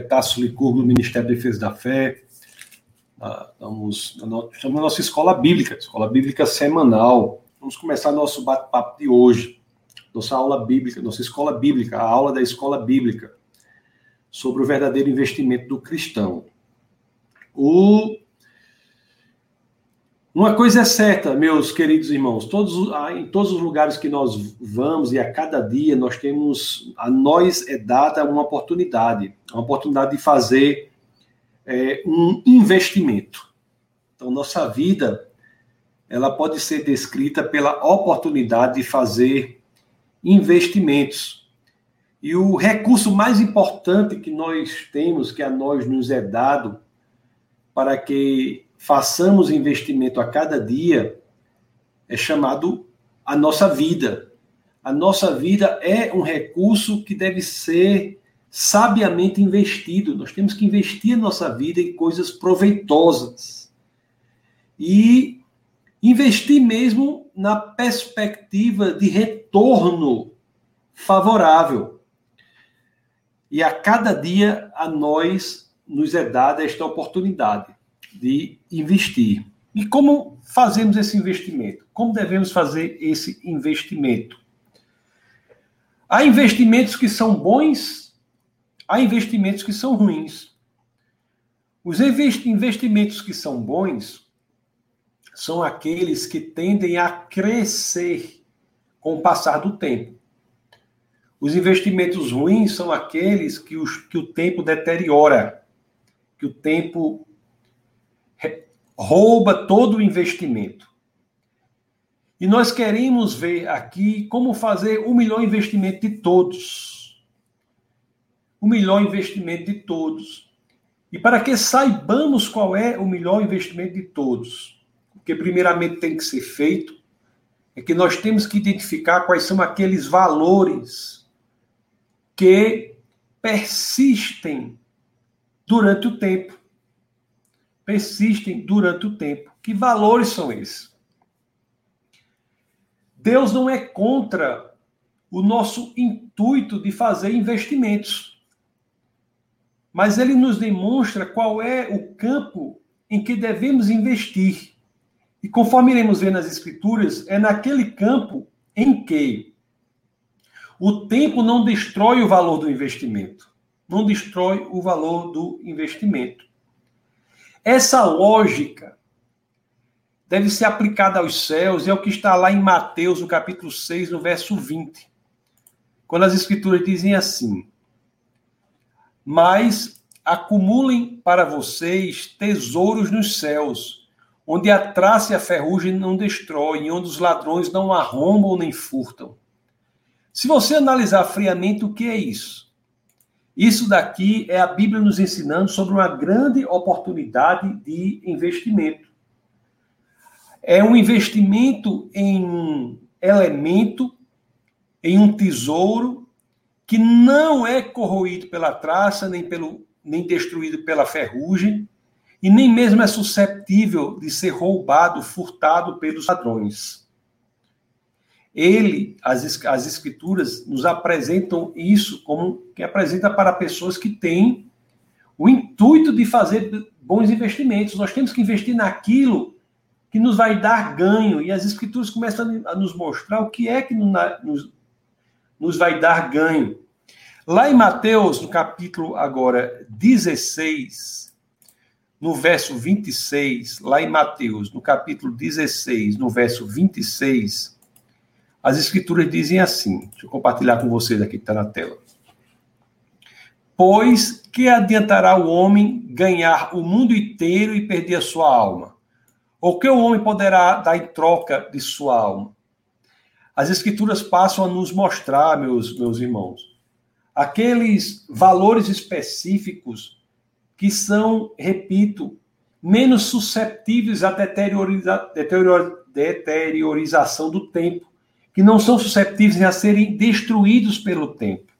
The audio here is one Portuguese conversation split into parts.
Tasso Licurgo, do Ministério da Defesa da Fé. Ah, estamos, estamos na nossa escola bíblica, escola bíblica semanal. Vamos começar nosso bate-papo de hoje, nossa aula bíblica, nossa escola bíblica, a aula da escola bíblica, sobre o verdadeiro investimento do cristão. O... Uma coisa é certa, meus queridos irmãos, todos, ah, em todos os lugares que nós vamos e a cada dia nós temos, a nós é dada uma oportunidade, uma oportunidade de fazer é, um investimento. Então, nossa vida, ela pode ser descrita pela oportunidade de fazer investimentos. E o recurso mais importante que nós temos, que a nós nos é dado, para que façamos investimento a cada dia é chamado a nossa vida. A nossa vida é um recurso que deve ser sabiamente investido. Nós temos que investir a nossa vida em coisas proveitosas. E investir mesmo na perspectiva de retorno favorável. E a cada dia a nós nos é dada esta oportunidade de investir. E como fazemos esse investimento? Como devemos fazer esse investimento? Há investimentos que são bons, há investimentos que são ruins. Os investimentos que são bons são aqueles que tendem a crescer com o passar do tempo. Os investimentos ruins são aqueles que, os, que o tempo deteriora que o tempo rouba todo o investimento. E nós queremos ver aqui como fazer o melhor investimento de todos. O melhor investimento de todos. E para que saibamos qual é o melhor investimento de todos, o que primeiramente tem que ser feito é que nós temos que identificar quais são aqueles valores que persistem durante o tempo. Persistem durante o tempo. Que valores são esses? Deus não é contra o nosso intuito de fazer investimentos. Mas ele nos demonstra qual é o campo em que devemos investir. E conforme iremos ver nas Escrituras, é naquele campo em que o tempo não destrói o valor do investimento não destrói o valor do investimento. Essa lógica deve ser aplicada aos céus, e é o que está lá em Mateus, no capítulo 6, no verso 20. Quando as escrituras dizem assim: Mas acumulem para vocês tesouros nos céus, onde a traça e a ferrugem não destroem, onde os ladrões não arrombam nem furtam. Se você analisar friamente o que é isso, isso daqui é a Bíblia nos ensinando sobre uma grande oportunidade de investimento. É um investimento em um elemento, em um tesouro que não é corroído pela traça, nem, pelo, nem destruído pela ferrugem, e nem mesmo é susceptível de ser roubado, furtado pelos ladrões ele, as, as escrituras nos apresentam isso como que apresenta para pessoas que têm o intuito de fazer bons investimentos. Nós temos que investir naquilo que nos vai dar ganho. E as escrituras começam a nos mostrar o que é que nos, nos vai dar ganho. Lá em Mateus, no capítulo agora 16, no verso 26, lá em Mateus, no capítulo 16, no verso 26, as escrituras dizem assim, deixa eu compartilhar com vocês aqui que está na tela. Pois que adiantará o homem ganhar o mundo inteiro e perder a sua alma? Ou que o homem poderá dar em troca de sua alma? As escrituras passam a nos mostrar, meus, meus irmãos, aqueles valores específicos que são, repito, menos susceptíveis à deterioriza, deteriorização do tempo que não são susceptíveis a serem destruídos pelo tempo.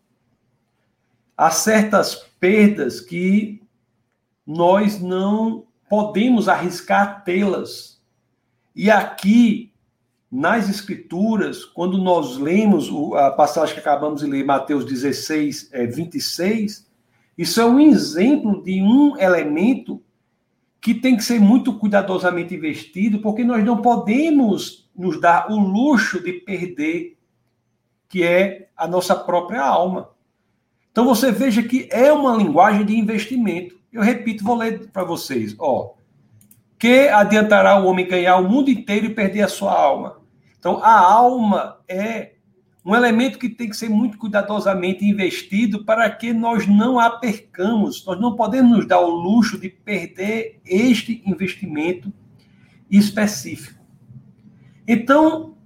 Há certas perdas que nós não podemos arriscar tê-las. E aqui, nas Escrituras, quando nós lemos a passagem que acabamos de ler, Mateus 16, 26, Isso é um exemplo de um elemento que tem que ser muito cuidadosamente investido, porque nós não podemos nos dar o luxo de perder, que é a nossa própria alma. Então você veja que é uma linguagem de investimento. Eu repito, vou ler para vocês. Ó, que adiantará o homem ganhar o mundo inteiro e perder a sua alma? Então, a alma é um elemento que tem que ser muito cuidadosamente investido para que nós não a percamos. Nós não podemos nos dar o luxo de perder este investimento específico. Então,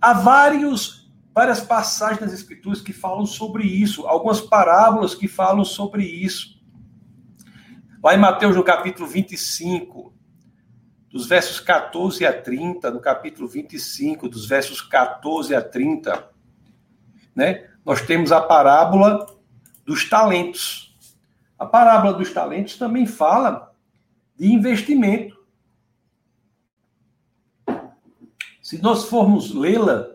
há vários, várias passagens das Escrituras que falam sobre isso, algumas parábolas que falam sobre isso. Lá em Mateus, no capítulo 25, dos versos 14 a 30, no capítulo 25, dos versos 14 a 30, né, nós temos a parábola dos talentos. A parábola dos talentos também fala de investimento. Se nós formos lê-la,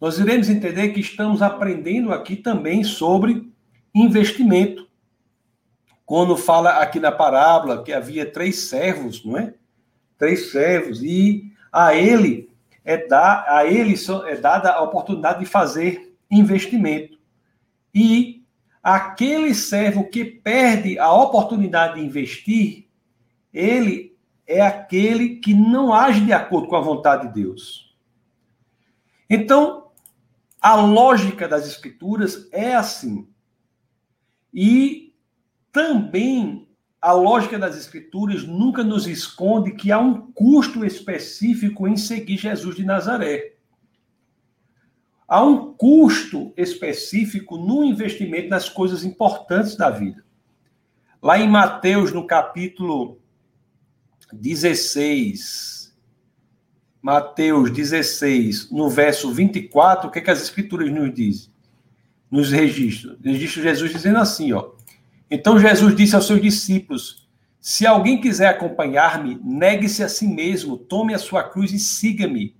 nós iremos entender que estamos aprendendo aqui também sobre investimento. Quando fala aqui na parábola que havia três servos, não é? Três servos, e a ele é, da, a ele é dada a oportunidade de fazer investimento. E aquele servo que perde a oportunidade de investir, ele é aquele que não age de acordo com a vontade de Deus. Então, a lógica das escrituras é assim. E também a lógica das escrituras nunca nos esconde que há um custo específico em seguir Jesus de Nazaré. Há um custo específico no investimento nas coisas importantes da vida. Lá em Mateus, no capítulo 16, Mateus 16, no verso 24, o que, é que as escrituras nos dizem? Nos registros. Registro Jesus dizendo assim, ó. Então Jesus disse aos seus discípulos: Se alguém quiser acompanhar-me, negue-se a si mesmo, tome a sua cruz e siga-me.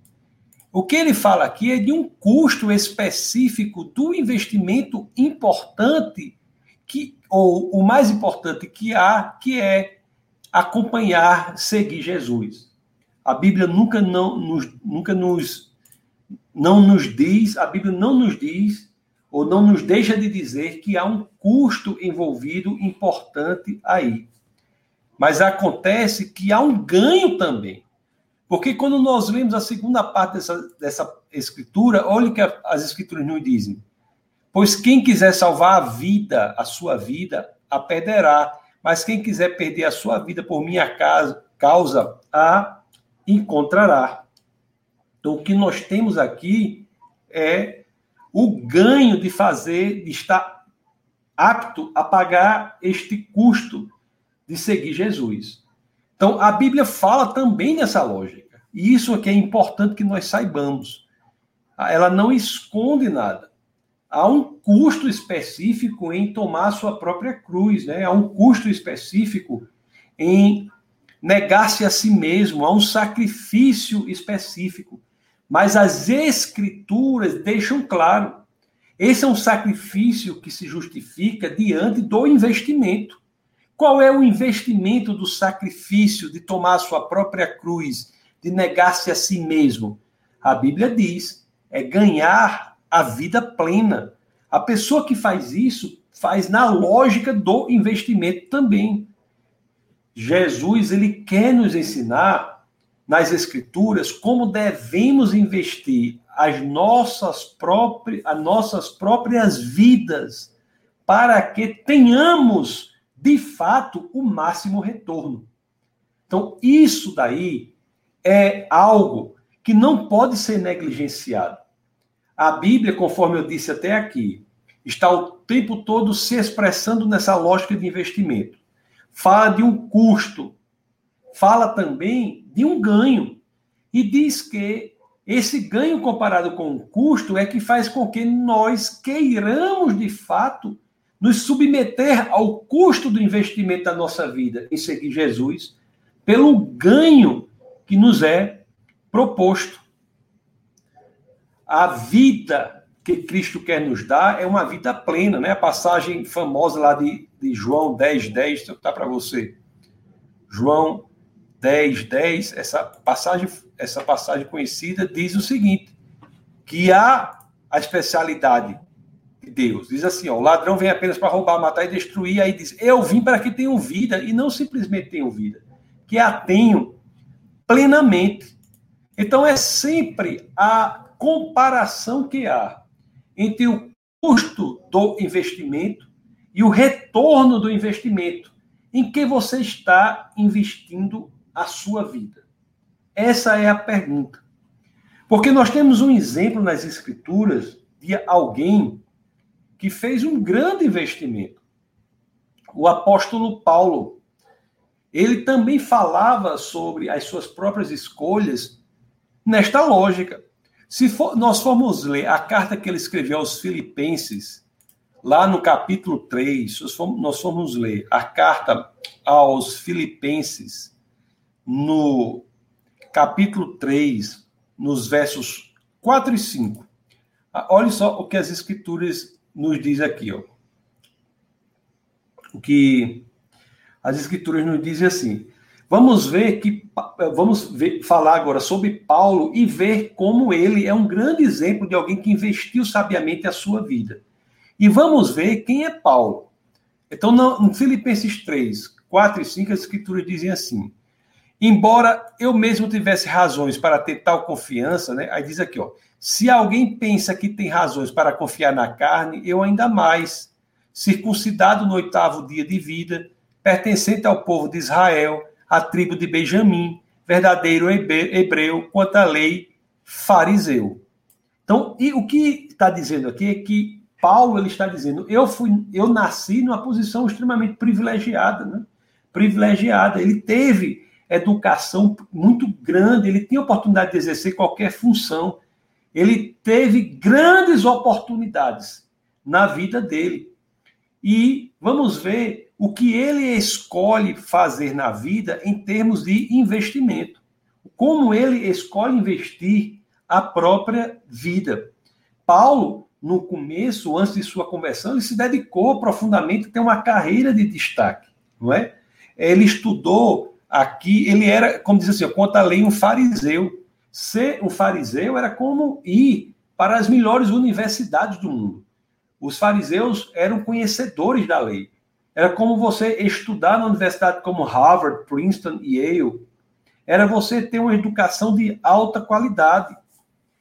O que ele fala aqui é de um custo específico do investimento importante que ou o mais importante que há, que é acompanhar, seguir Jesus. A Bíblia nunca não nos, nunca nos não nos diz, a Bíblia não nos diz ou não nos deixa de dizer que há um custo envolvido importante aí. Mas acontece que há um ganho também. Porque quando nós lemos a segunda parte dessa, dessa escritura, olha o que as escrituras nos dizem. Pois quem quiser salvar a vida, a sua vida, a perderá. Mas quem quiser perder a sua vida por minha causa, a encontrará. Então, o que nós temos aqui é o ganho de fazer, de estar apto a pagar este custo de seguir Jesus. Então, a Bíblia fala também nessa lógica. E isso aqui é importante que nós saibamos. Ela não esconde nada. Há um custo específico em tomar sua própria cruz, né? Há um custo específico em negar-se a si mesmo, há um sacrifício específico. Mas as escrituras deixam claro, esse é um sacrifício que se justifica diante do investimento. Qual é o investimento do sacrifício de tomar a sua própria cruz, de negar-se a si mesmo? A Bíblia diz: é ganhar a vida plena. A pessoa que faz isso faz na lógica do investimento também. Jesus ele quer nos ensinar nas escrituras como devemos investir as nossas próprias as nossas próprias vidas para que tenhamos de fato, o máximo retorno. Então, isso daí é algo que não pode ser negligenciado. A Bíblia, conforme eu disse até aqui, está o tempo todo se expressando nessa lógica de investimento. Fala de um custo, fala também de um ganho, e diz que esse ganho comparado com o custo é que faz com que nós queiramos de fato nos submeter ao custo do investimento da nossa vida em seguir Jesus, pelo ganho que nos é proposto. A vida que Cristo quer nos dar é uma vida plena, né? A passagem famosa lá de, de João 10, 10, está para você. João 10, 10, essa passagem, essa passagem conhecida diz o seguinte: que há a especialidade de Deus. Diz assim: ó, o ladrão vem apenas para roubar, matar e destruir. Aí diz: Eu vim para que tenham vida, e não simplesmente tenham vida, que a tenham plenamente. Então é sempre a comparação que há entre o custo do investimento e o retorno do investimento em que você está investindo a sua vida? Essa é a pergunta. Porque nós temos um exemplo nas Escrituras de alguém que fez um grande investimento. O apóstolo Paulo. Ele também falava sobre as suas próprias escolhas nesta lógica. Se for, nós formos ler a carta que ele escreveu aos Filipenses, lá no capítulo 3, nós formos ler a carta aos Filipenses, no capítulo 3, nos versos 4 e 5. Ah, olha só o que as escrituras nos diz aqui, ó. O que as escrituras nos dizem assim: Vamos ver que vamos ver, falar agora sobre Paulo e ver como ele é um grande exemplo de alguém que investiu sabiamente a sua vida. E vamos ver quem é Paulo. Então, no Filipenses 3, 4 e 5, as escrituras dizem assim: Embora eu mesmo tivesse razões para ter tal confiança, né? Aí diz aqui, ó, se alguém pensa que tem razões para confiar na carne, eu ainda mais, circuncidado no oitavo dia de vida, pertencente ao povo de Israel, à tribo de Benjamim, verdadeiro hebreu, quanto à lei, fariseu. Então, e o que está dizendo aqui é que Paulo ele está dizendo, eu fui, eu nasci numa posição extremamente privilegiada, né? Privilegiada. Ele teve educação muito grande, ele tinha oportunidade de exercer qualquer função. Ele teve grandes oportunidades na vida dele. E vamos ver o que ele escolhe fazer na vida em termos de investimento. Como ele escolhe investir a própria vida. Paulo, no começo, antes de sua conversão, ele se dedicou profundamente a ter uma carreira de destaque, não é? Ele estudou Aqui ele era, como diz assim, quanto à lei, um fariseu. Ser um fariseu era como ir para as melhores universidades do mundo. Os fariseus eram conhecedores da lei. Era como você estudar na universidade como Harvard, Princeton e Yale. Era você ter uma educação de alta qualidade.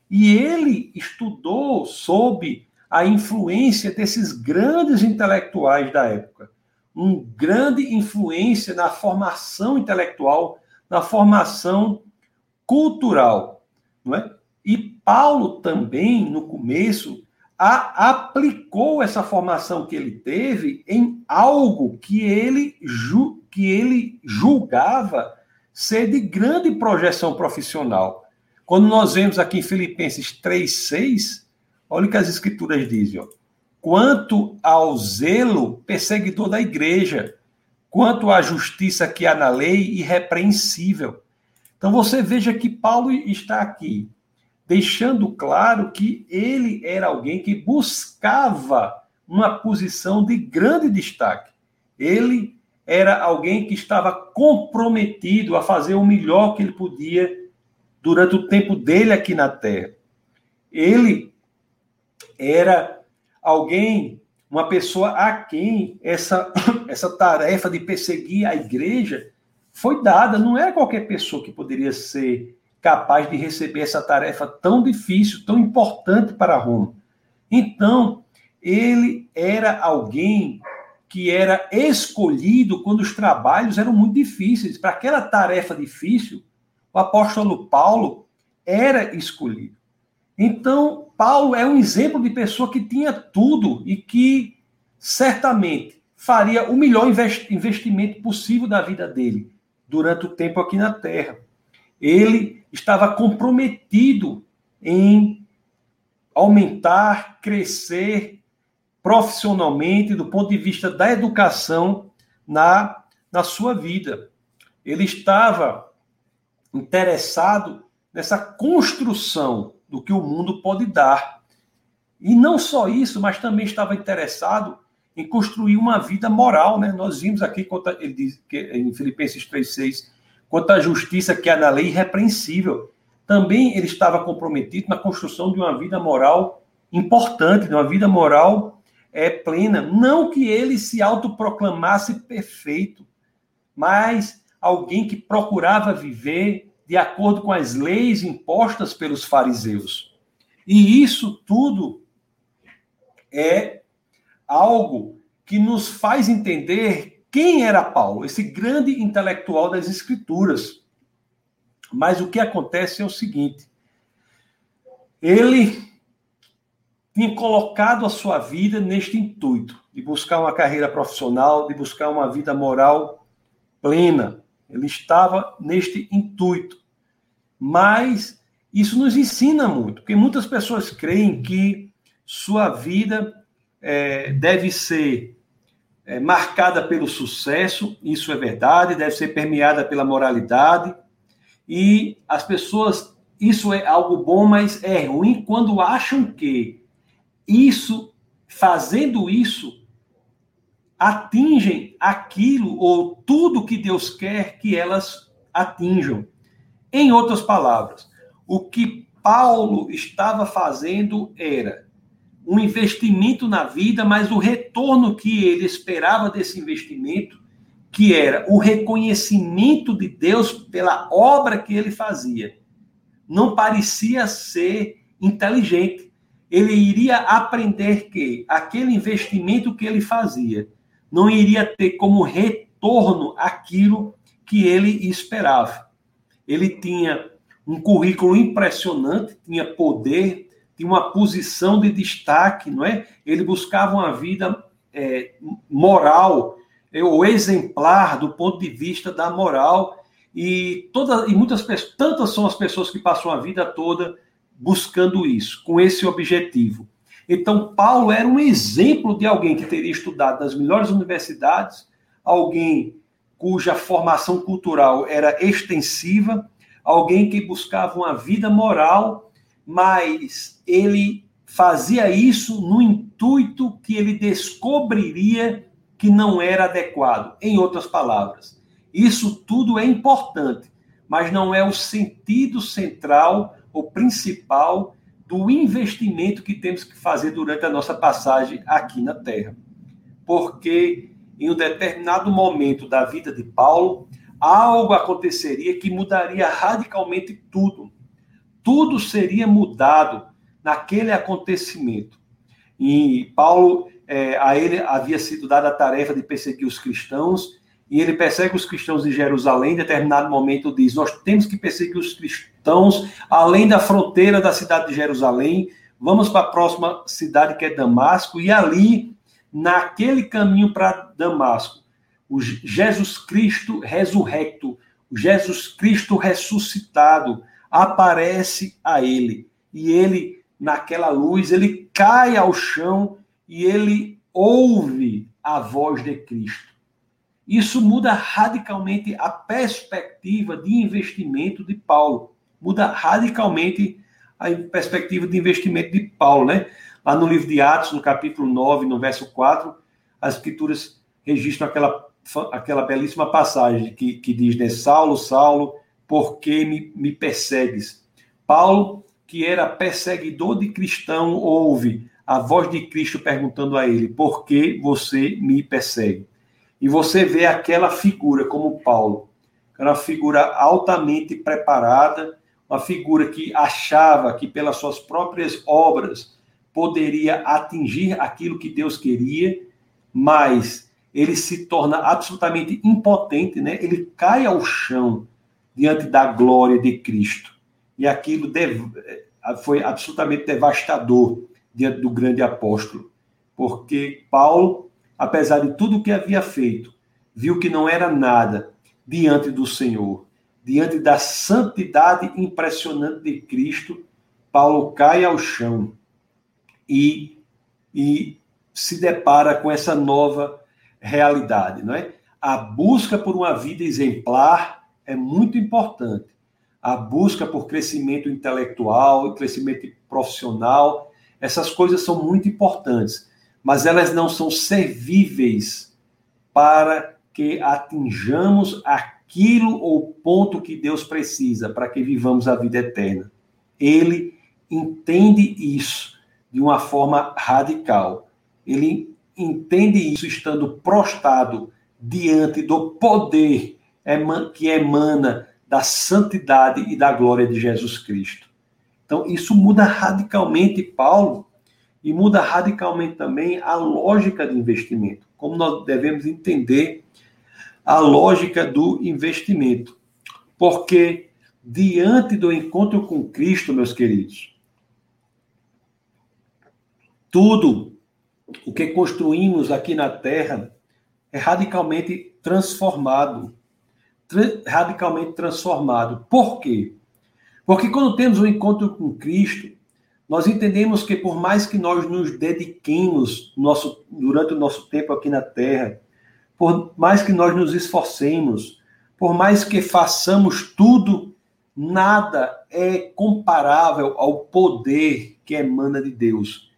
E ele estudou sob a influência desses grandes intelectuais da época um grande influência na formação intelectual, na formação cultural, não é? E Paulo também, no começo, a, aplicou essa formação que ele teve em algo que ele, ju, que ele julgava ser de grande projeção profissional. Quando nós vemos aqui em Filipenses 3,6, olha o que as escrituras dizem. Ó quanto ao zelo perseguidor da igreja, quanto à justiça que há na lei irrepreensível. Então você veja que Paulo está aqui deixando claro que ele era alguém que buscava uma posição de grande destaque. Ele era alguém que estava comprometido a fazer o melhor que ele podia durante o tempo dele aqui na terra. Ele era alguém, uma pessoa a quem essa, essa tarefa de perseguir a igreja foi dada. Não era qualquer pessoa que poderia ser capaz de receber essa tarefa tão difícil, tão importante para Roma. Então, ele era alguém que era escolhido quando os trabalhos eram muito difíceis. Para aquela tarefa difícil, o apóstolo Paulo era escolhido. Então, Paulo é um exemplo de pessoa que tinha tudo e que certamente faria o melhor investimento possível da vida dele durante o tempo aqui na Terra. Ele estava comprometido em aumentar, crescer profissionalmente do ponto de vista da educação na, na sua vida. Ele estava interessado nessa construção do que o mundo pode dar. E não só isso, mas também estava interessado em construir uma vida moral, né? Nós vimos aqui ele diz que em Filipenses 3:6, quanto à justiça que há na lei irrepreensível. Também ele estava comprometido na construção de uma vida moral importante, de uma vida moral é, plena. Não que ele se autoproclamasse perfeito, mas alguém que procurava viver de acordo com as leis impostas pelos fariseus. E isso tudo é algo que nos faz entender quem era Paulo, esse grande intelectual das Escrituras. Mas o que acontece é o seguinte: ele tinha colocado a sua vida neste intuito de buscar uma carreira profissional, de buscar uma vida moral plena. Ele estava neste intuito. Mas isso nos ensina muito, porque muitas pessoas creem que sua vida é, deve ser é, marcada pelo sucesso, isso é verdade, deve ser permeada pela moralidade, e as pessoas, isso é algo bom, mas é ruim quando acham que isso, fazendo isso, atingem aquilo ou tudo que Deus quer que elas atinjam. Em outras palavras, o que Paulo estava fazendo era um investimento na vida, mas o retorno que ele esperava desse investimento, que era o reconhecimento de Deus pela obra que ele fazia, não parecia ser inteligente. Ele iria aprender que aquele investimento que ele fazia não iria ter como retorno aquilo que ele esperava. Ele tinha um currículo impressionante, tinha poder, tinha uma posição de destaque, não é? Ele buscava uma vida é, moral é, ou exemplar do ponto de vista da moral e toda e muitas tantas são as pessoas que passam a vida toda buscando isso, com esse objetivo. Então Paulo era um exemplo de alguém que teria estudado nas melhores universidades, alguém cuja formação cultural era extensiva, alguém que buscava uma vida moral mas ele fazia isso no intuito que ele descobriria que não era adequado. Em outras palavras, isso tudo é importante, mas não é o sentido central ou principal do investimento que temos que fazer durante a nossa passagem aqui na Terra. Porque em um determinado momento da vida de Paulo, algo aconteceria que mudaria radicalmente tudo tudo seria mudado naquele acontecimento. E Paulo, é, a ele havia sido dada a tarefa de perseguir os cristãos, e ele persegue os cristãos de Jerusalém. Em determinado momento, diz: Nós temos que perseguir os cristãos além da fronteira da cidade de Jerusalém. Vamos para a próxima cidade que é Damasco, e ali, naquele caminho para Damasco, o Jesus Cristo ressurrecto, Jesus Cristo ressuscitado, aparece a ele. E ele, naquela luz, ele cai ao chão e ele ouve a voz de Cristo. Isso muda radicalmente a perspectiva de investimento de Paulo. Muda radicalmente a perspectiva de investimento de Paulo, né? Lá no livro de Atos, no capítulo 9, no verso 4, as escrituras registram aquela, aquela belíssima passagem que, que diz, né? Saulo, Saulo, por que me, me persegues? Paulo, que era perseguidor de cristão, ouve a voz de Cristo perguntando a ele: Por que você me persegue? E você vê aquela figura como Paulo, era uma figura altamente preparada, uma figura que achava que pelas suas próprias obras poderia atingir aquilo que Deus queria, mas ele se torna absolutamente impotente, né? Ele cai ao chão diante da glória de Cristo. E aquilo foi absolutamente devastador diante do grande apóstolo, porque Paulo, apesar de tudo o que havia feito, viu que não era nada diante do Senhor, diante da santidade impressionante de Cristo. Paulo cai ao chão e, e se depara com essa nova realidade, não é? A busca por uma vida exemplar é muito importante. A busca por crescimento intelectual crescimento profissional Essas coisas são muito importantes, mas elas não são servíveis para que atinjamos aquilo ou ponto que Deus precisa para que vivamos a vida eterna. Ele entende isso de uma forma radical. Ele entende isso estando prostrado diante do poder que emana da santidade e da glória de Jesus Cristo. Então, isso muda radicalmente Paulo e muda radicalmente também a lógica de investimento, como nós devemos entender a lógica do investimento. Porque diante do encontro com Cristo, meus queridos, tudo o que construímos aqui na Terra é radicalmente transformado. Radicalmente transformado. Por quê? Porque quando temos um encontro com Cristo, nós entendemos que por mais que nós nos dediquemos nosso, durante o nosso tempo aqui na Terra, por mais que nós nos esforcemos, por mais que façamos tudo, nada é comparável ao poder que emana de Deus.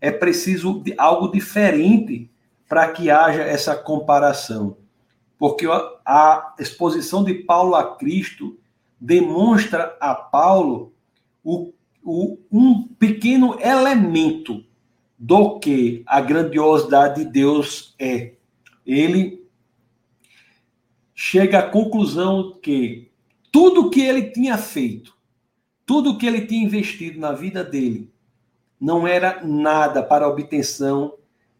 É preciso de algo diferente para que haja essa comparação. Porque a exposição de Paulo a Cristo demonstra a Paulo o, o, um pequeno elemento do que a grandiosidade de Deus é. Ele chega à conclusão que tudo que ele tinha feito, tudo que ele tinha investido na vida dele, não era nada para a obtenção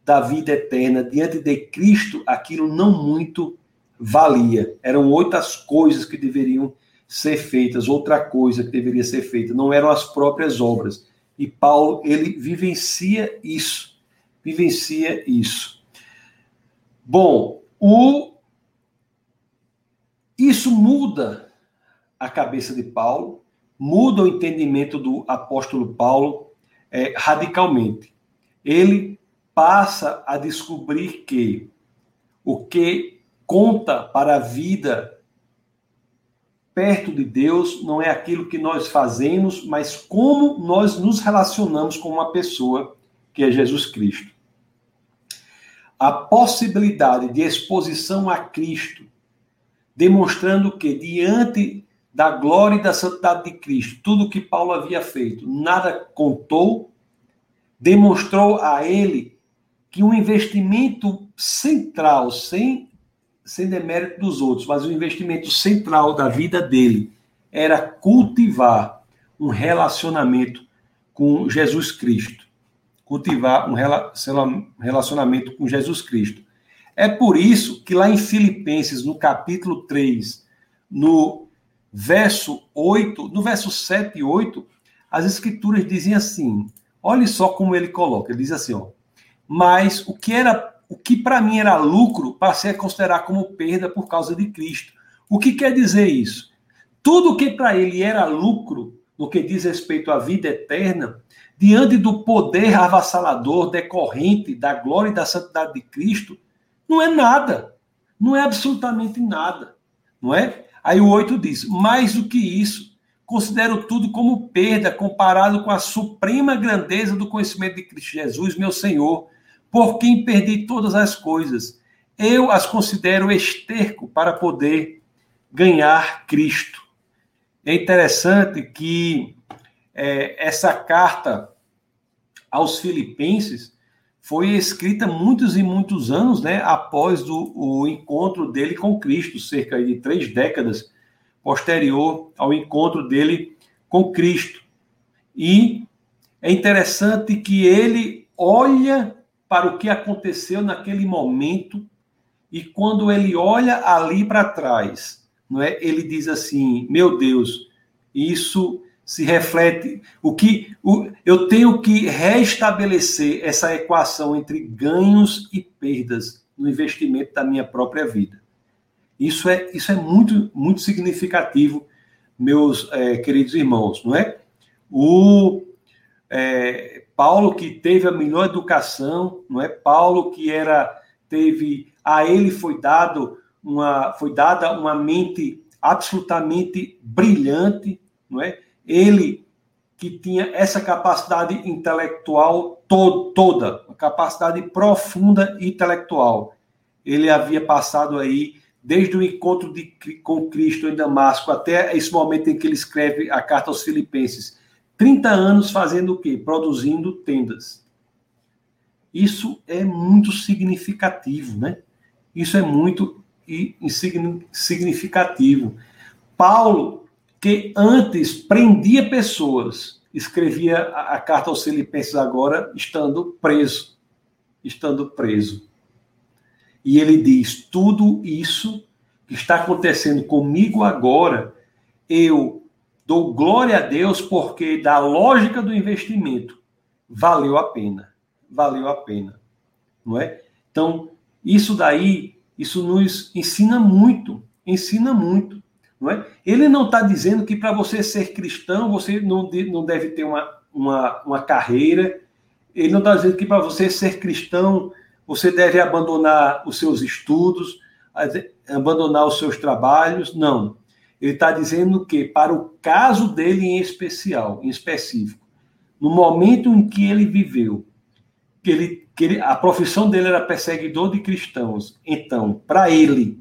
da vida eterna. Diante de Cristo, aquilo não muito valia. Eram outras coisas que deveriam ser feitas, outra coisa que deveria ser feita, não eram as próprias obras. E Paulo, ele vivencia isso, vivencia isso. Bom, o isso muda a cabeça de Paulo, muda o entendimento do apóstolo Paulo é, radicalmente. Ele passa a descobrir que o que conta para a vida perto de Deus não é aquilo que nós fazemos, mas como nós nos relacionamos com uma pessoa que é Jesus Cristo. A possibilidade de exposição a Cristo, demonstrando que diante da glória e da santidade de Cristo, tudo que Paulo havia feito, nada contou, demonstrou a ele que um investimento central, sem sem demérito dos outros, mas o investimento central da vida dele era cultivar um relacionamento com Jesus Cristo. Cultivar um relacionamento com Jesus Cristo. É por isso que lá em Filipenses, no capítulo 3, no verso 8, no verso 7 e 8, as escrituras dizem assim: olhe só como ele coloca, ele diz assim, ó, mas o que era o que para mim era lucro, passei a considerar como perda por causa de Cristo. O que quer dizer isso? Tudo que para ele era lucro, no que diz respeito à vida eterna, diante do poder avassalador decorrente da glória e da santidade de Cristo, não é nada. Não é absolutamente nada. Não é? Aí o 8 diz: mais do que isso, considero tudo como perda comparado com a suprema grandeza do conhecimento de Cristo Jesus, meu Senhor por quem perdi todas as coisas. Eu as considero esterco para poder ganhar Cristo. É interessante que é, essa carta aos Filipenses foi escrita muitos e muitos anos né, após o, o encontro dele com Cristo, cerca de três décadas posterior ao encontro dele com Cristo. E é interessante que ele olha para o que aconteceu naquele momento e quando ele olha ali para trás, não é? Ele diz assim: "Meu Deus, isso se reflete o que o, eu tenho que restabelecer essa equação entre ganhos e perdas no investimento da minha própria vida. Isso é isso é muito muito significativo, meus é, queridos irmãos, não é? O é, Paulo que teve a melhor educação, não é? Paulo que era teve a ele foi dado uma foi dada uma mente absolutamente brilhante, não é? Ele que tinha essa capacidade intelectual to toda, uma capacidade profunda intelectual. Ele havia passado aí desde o encontro de, com Cristo em Damasco até esse momento em que ele escreve a carta aos Filipenses, 30 anos fazendo o quê? Produzindo tendas. Isso é muito significativo, né? Isso é muito significativo. Paulo, que antes prendia pessoas, escrevia a, a carta aos Filipenses agora estando preso, estando preso. E ele diz: tudo isso que está acontecendo comigo agora, eu dou glória a Deus porque da lógica do investimento valeu a pena, valeu a pena, não é? Então isso daí, isso nos ensina muito, ensina muito, não é? Ele não está dizendo que para você ser cristão você não, não deve ter uma, uma, uma carreira. Ele não está dizendo que para você ser cristão você deve abandonar os seus estudos, abandonar os seus trabalhos. Não. Ele está dizendo que, para o caso dele em especial, em específico, no momento em que ele viveu, que ele, que ele, a profissão dele era perseguidor de cristãos. Então, para ele,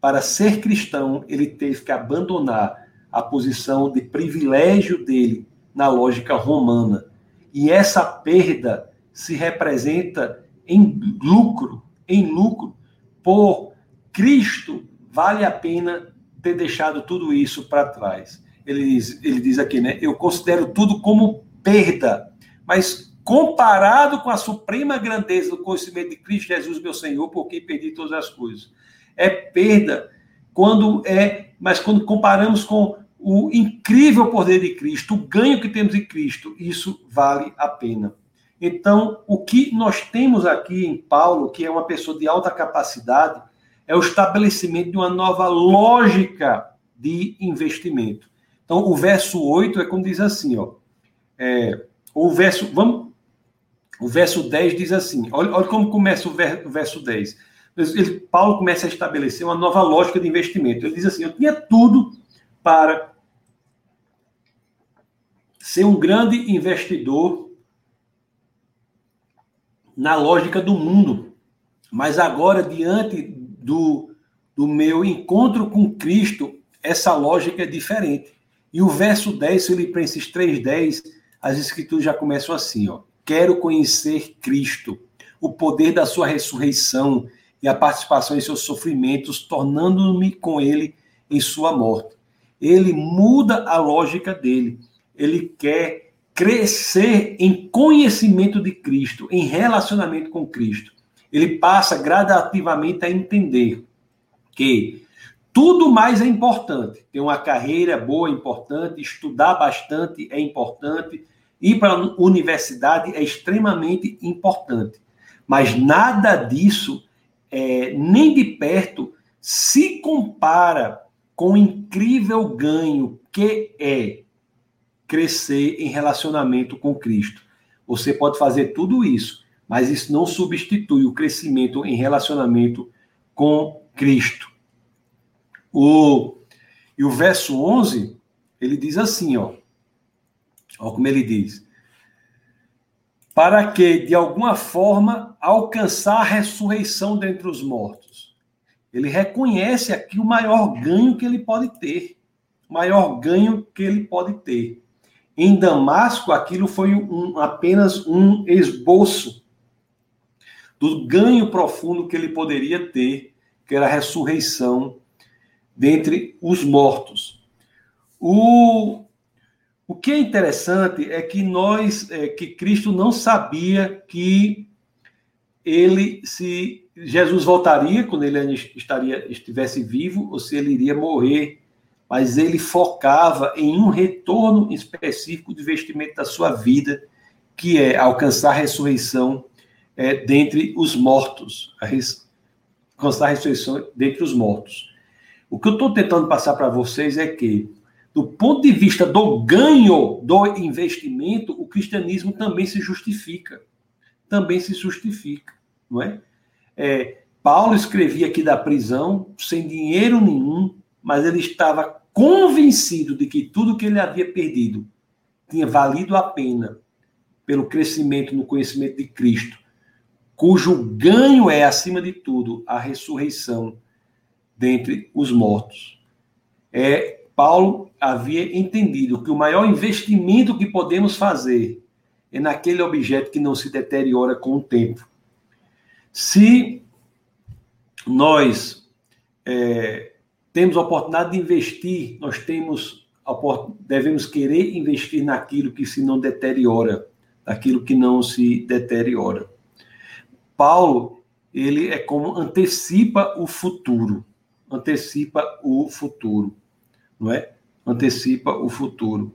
para ser cristão, ele teve que abandonar a posição de privilégio dele na lógica romana. E essa perda se representa em lucro, em lucro, por Cristo, vale a pena ter deixado tudo isso para trás. Ele diz, ele diz aqui, né? Eu considero tudo como perda, mas comparado com a suprema grandeza do conhecimento de Cristo Jesus, meu Senhor, por quem perdi todas as coisas. É perda quando é, mas quando comparamos com o incrível poder de Cristo, o ganho que temos em Cristo, isso vale a pena. Então, o que nós temos aqui em Paulo, que é uma pessoa de alta capacidade, é o estabelecimento de uma nova lógica de investimento. Então, o verso 8 é como diz assim, ó. É, o verso, vamos, o verso 10 diz assim, olha, olha como começa o, ver, o verso 10. Ele, Paulo começa a estabelecer uma nova lógica de investimento. Ele diz assim: Eu tinha tudo para ser um grande investidor na lógica do mundo. Mas agora, diante do, do meu encontro com Cristo, essa lógica é diferente. E o verso 10, Filipenses 3,10, as escrituras já começam assim: ó. Quero conhecer Cristo, o poder da sua ressurreição e a participação em seus sofrimentos, tornando-me com ele em sua morte. Ele muda a lógica dele. Ele quer crescer em conhecimento de Cristo, em relacionamento com Cristo. Ele passa gradativamente a entender que tudo mais é importante. Ter uma carreira boa é importante, estudar bastante é importante, ir para a universidade é extremamente importante. Mas nada disso, é, nem de perto, se compara com o incrível ganho que é crescer em relacionamento com Cristo. Você pode fazer tudo isso, mas isso não substitui o crescimento em relacionamento com Cristo. O, e o verso 11, ele diz assim, ó. Olha como ele diz. Para que, de alguma forma, alcançar a ressurreição dentre os mortos. Ele reconhece aqui o maior ganho que ele pode ter. O maior ganho que ele pode ter. Em Damasco, aquilo foi um, apenas um esboço do ganho profundo que ele poderia ter, que era a ressurreição dentre os mortos. O, o que é interessante é que nós, é, que Cristo não sabia que ele se Jesus voltaria quando ele estaria estivesse vivo ou se ele iria morrer mas ele focava em um retorno específico de investimento da sua vida, que é alcançar a ressurreição é, dentre os mortos, a res... alcançar a ressurreição dentre os mortos. O que eu estou tentando passar para vocês é que, do ponto de vista do ganho do investimento, o cristianismo também se justifica. Também se justifica, não é? é Paulo escrevia aqui da prisão, sem dinheiro nenhum, mas ele estava convencido de que tudo que ele havia perdido tinha valido a pena pelo crescimento no conhecimento de Cristo, cujo ganho é, acima de tudo, a ressurreição dentre os mortos. É, Paulo havia entendido que o maior investimento que podemos fazer é naquele objeto que não se deteriora com o tempo. Se nós é, temos a oportunidade de investir, nós temos devemos querer investir naquilo que se não deteriora, naquilo que não se deteriora. Paulo, ele é como antecipa o futuro, antecipa o futuro, não é? Antecipa o futuro.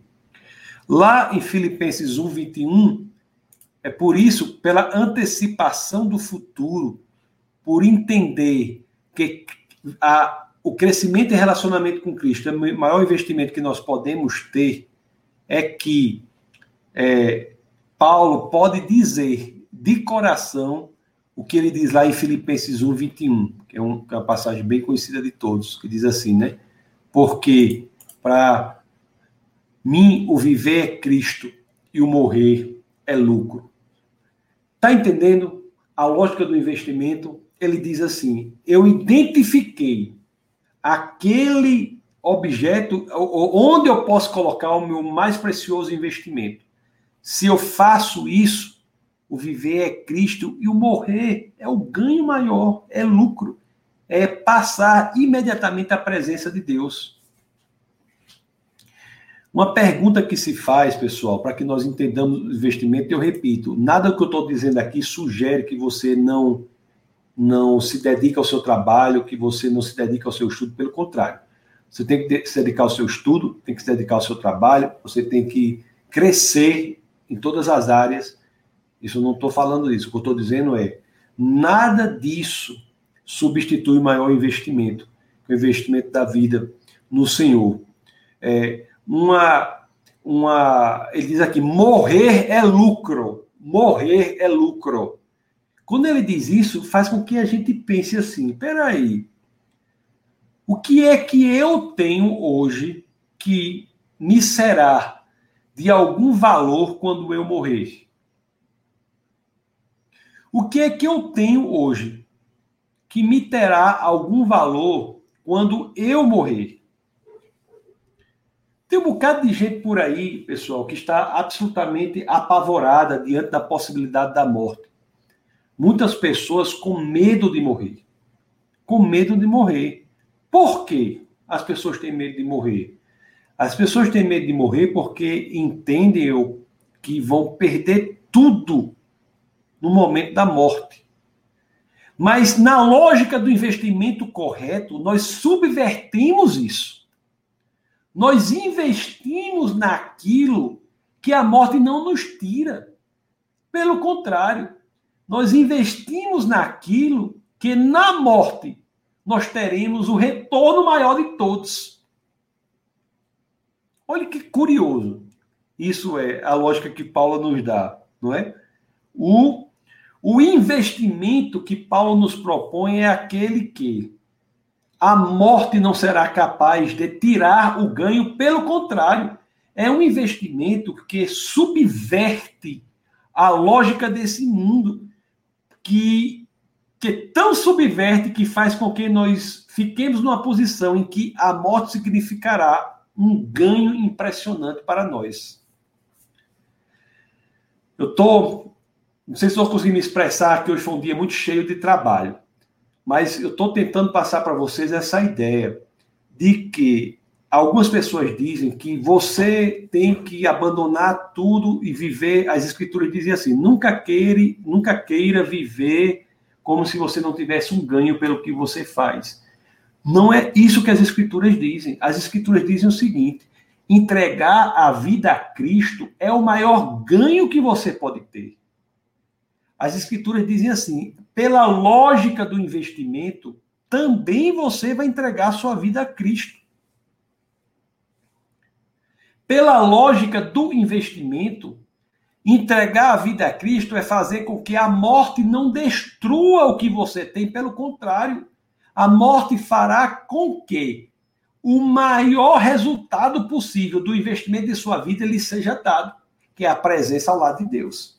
Lá em Filipenses 1, 21, é por isso, pela antecipação do futuro, por entender que a, o crescimento em relacionamento com Cristo é o maior investimento que nós podemos ter, é que é, Paulo pode dizer de coração o que ele diz lá em Filipenses 1, 21, que é, um, que é uma passagem bem conhecida de todos, que diz assim, né? Porque para mim o viver é Cristo e o morrer é lucro. Tá entendendo a lógica do investimento? Ele diz assim: eu identifiquei aquele objeto onde eu posso colocar o meu mais precioso investimento. Se eu faço isso, o viver é Cristo e o morrer é o ganho maior, é lucro, é passar imediatamente à presença de Deus. Uma pergunta que se faz, pessoal, para que nós entendamos o investimento, eu repito, nada que eu estou dizendo aqui sugere que você não não se dedica ao seu trabalho, que você não se dedica ao seu estudo, pelo contrário. Você tem que se dedicar ao seu estudo, tem que se dedicar ao seu trabalho, você tem que crescer em todas as áreas. Isso não estou falando disso. O que eu estou dizendo é nada disso substitui maior investimento, o investimento da vida no Senhor. É, uma, uma, ele diz aqui: morrer é lucro. Morrer é lucro. Quando ele diz isso, faz com que a gente pense assim: peraí, o que é que eu tenho hoje que me será de algum valor quando eu morrer? O que é que eu tenho hoje que me terá algum valor quando eu morrer? Tem um bocado de gente por aí, pessoal, que está absolutamente apavorada diante da possibilidade da morte. Muitas pessoas com medo de morrer. Com medo de morrer. Por quê as pessoas têm medo de morrer? As pessoas têm medo de morrer porque entendem que vão perder tudo no momento da morte. Mas na lógica do investimento correto, nós subvertimos isso. Nós investimos naquilo que a morte não nos tira. Pelo contrário, nós investimos naquilo que na morte nós teremos o retorno maior de todos. Olha que curioso. Isso é a lógica que Paulo nos dá, não é? O, o investimento que Paulo nos propõe é aquele que a morte não será capaz de tirar o ganho, pelo contrário, é um investimento que subverte a lógica desse mundo que, que tão subverte que faz com que nós fiquemos numa posição em que a morte significará um ganho impressionante para nós. Eu estou. Não sei se eu consegui me expressar, que hoje foi um dia muito cheio de trabalho, mas eu estou tentando passar para vocês essa ideia de que algumas pessoas dizem que você tem que abandonar tudo e viver. As escrituras dizem assim: nunca queira, nunca queira viver como se você não tivesse um ganho pelo que você faz. Não é isso que as escrituras dizem. As escrituras dizem o seguinte: entregar a vida a Cristo é o maior ganho que você pode ter. As escrituras dizem assim: pela lógica do investimento, também você vai entregar sua vida a Cristo pela lógica do investimento, entregar a vida a Cristo é fazer com que a morte não destrua o que você tem, pelo contrário, a morte fará com que o maior resultado possível do investimento de sua vida lhe seja dado, que é a presença ao lado de Deus.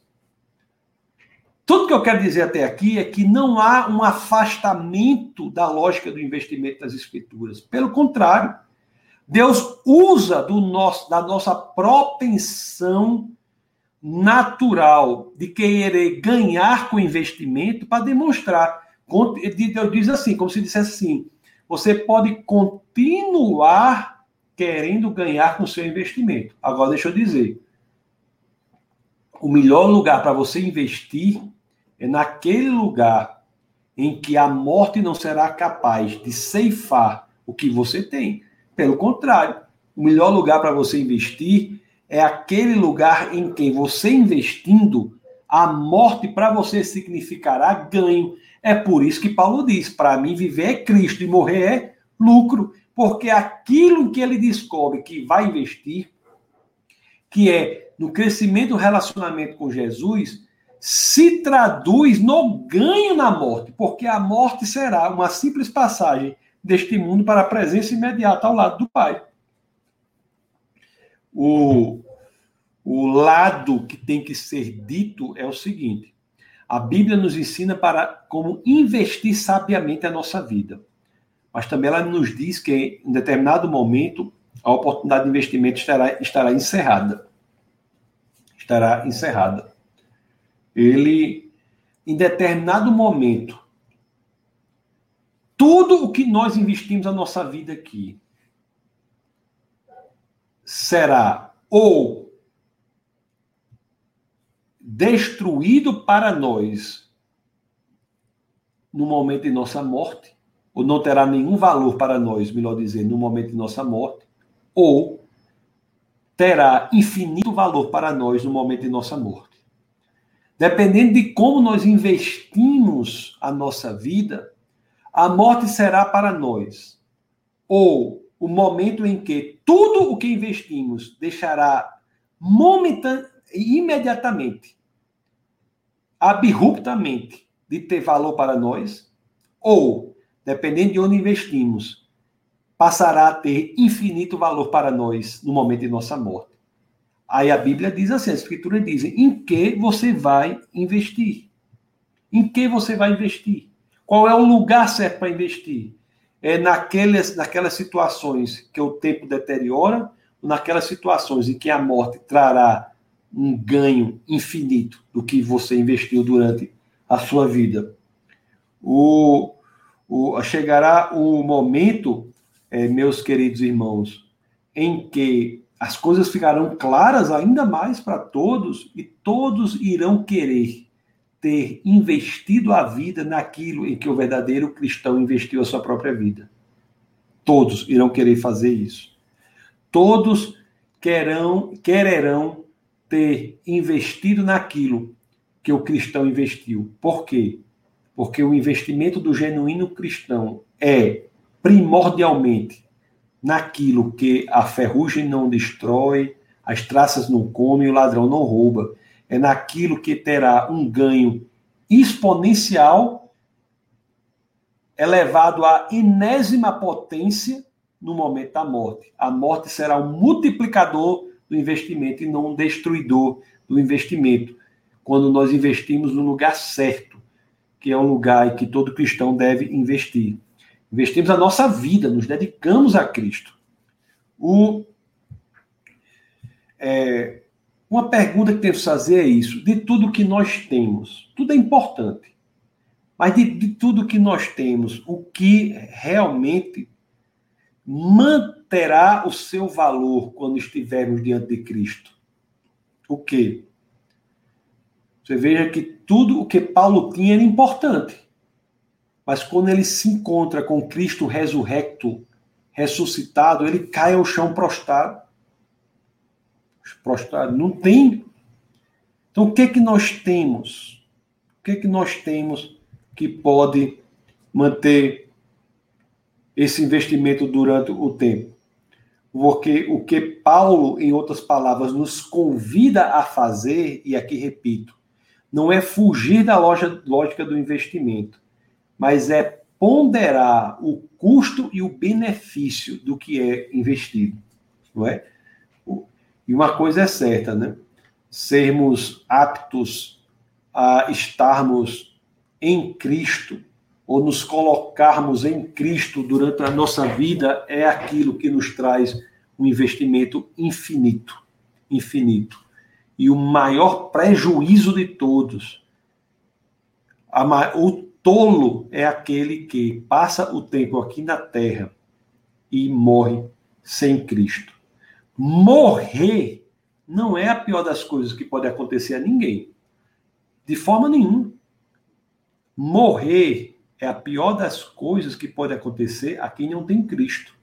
Tudo que eu quero dizer até aqui é que não há um afastamento da lógica do investimento das escrituras. Pelo contrário, Deus usa do nosso, da nossa propensão natural de querer ganhar com investimento para demonstrar. Deus diz assim, como se dissesse assim: você pode continuar querendo ganhar com seu investimento. Agora, deixa eu dizer: o melhor lugar para você investir é naquele lugar em que a morte não será capaz de ceifar o que você tem. Pelo contrário, o melhor lugar para você investir é aquele lugar em que você investindo, a morte para você significará ganho. É por isso que Paulo diz: para mim, viver é Cristo e morrer é lucro. Porque aquilo que ele descobre que vai investir, que é no crescimento do relacionamento com Jesus, se traduz no ganho na morte, porque a morte será uma simples passagem deste mundo para a presença imediata ao lado do Pai. O, o lado que tem que ser dito é o seguinte: a Bíblia nos ensina para como investir sabiamente a nossa vida. Mas também ela nos diz que em determinado momento a oportunidade de investimento estará, estará encerrada. Estará encerrada ele, em determinado momento, tudo o que nós investimos na nossa vida aqui será ou destruído para nós no momento de nossa morte, ou não terá nenhum valor para nós, melhor dizer, no momento de nossa morte, ou terá infinito valor para nós no momento de nossa morte. Dependendo de como nós investimos a nossa vida, a morte será para nós ou o momento em que tudo o que investimos deixará imediatamente, abruptamente, de ter valor para nós, ou, dependendo de onde investimos, passará a ter infinito valor para nós no momento de nossa morte. Aí a Bíblia diz assim, a Escritura diz, em que você vai investir? Em que você vai investir? Qual é o lugar certo para investir? É naquelas, naquelas situações que o tempo deteriora, ou naquelas situações em que a morte trará um ganho infinito do que você investiu durante a sua vida. O, o, chegará o momento, é, meus queridos irmãos, em que as coisas ficarão claras ainda mais para todos e todos irão querer ter investido a vida naquilo em que o verdadeiro cristão investiu a sua própria vida. Todos irão querer fazer isso. Todos quererão ter investido naquilo que o cristão investiu. Por quê? Porque o investimento do genuíno cristão é primordialmente naquilo que a ferrugem não destrói, as traças não comem, o ladrão não rouba. É naquilo que terá um ganho exponencial, elevado à enésima potência no momento da morte. A morte será um multiplicador do investimento e não um destruidor do investimento. Quando nós investimos no lugar certo, que é um lugar em que todo cristão deve investir. Investimos a nossa vida, nos dedicamos a Cristo. O, é, uma pergunta que temos que fazer é isso: de tudo que nós temos, tudo é importante, mas de, de tudo que nós temos, o que realmente manterá o seu valor quando estivermos diante de Cristo? O que? Você veja que tudo o que Paulo tinha era importante. Mas quando ele se encontra com Cristo ressurrecto, ressuscitado, ele cai ao chão prostrado. Prostrado. Não tem. Então, o que é que nós temos? O que é que nós temos que pode manter esse investimento durante o tempo? Porque o que Paulo, em outras palavras, nos convida a fazer, e aqui repito, não é fugir da lógica do investimento, mas é ponderar o custo e o benefício do que é investido, não é? E uma coisa é certa, né? Sermos aptos a estarmos em Cristo ou nos colocarmos em Cristo durante a nossa vida é aquilo que nos traz um investimento infinito, infinito. E o maior prejuízo de todos, o tolo é aquele que passa o tempo aqui na terra e morre sem Cristo. Morrer não é a pior das coisas que pode acontecer a ninguém. De forma nenhuma. Morrer é a pior das coisas que pode acontecer a quem não tem Cristo.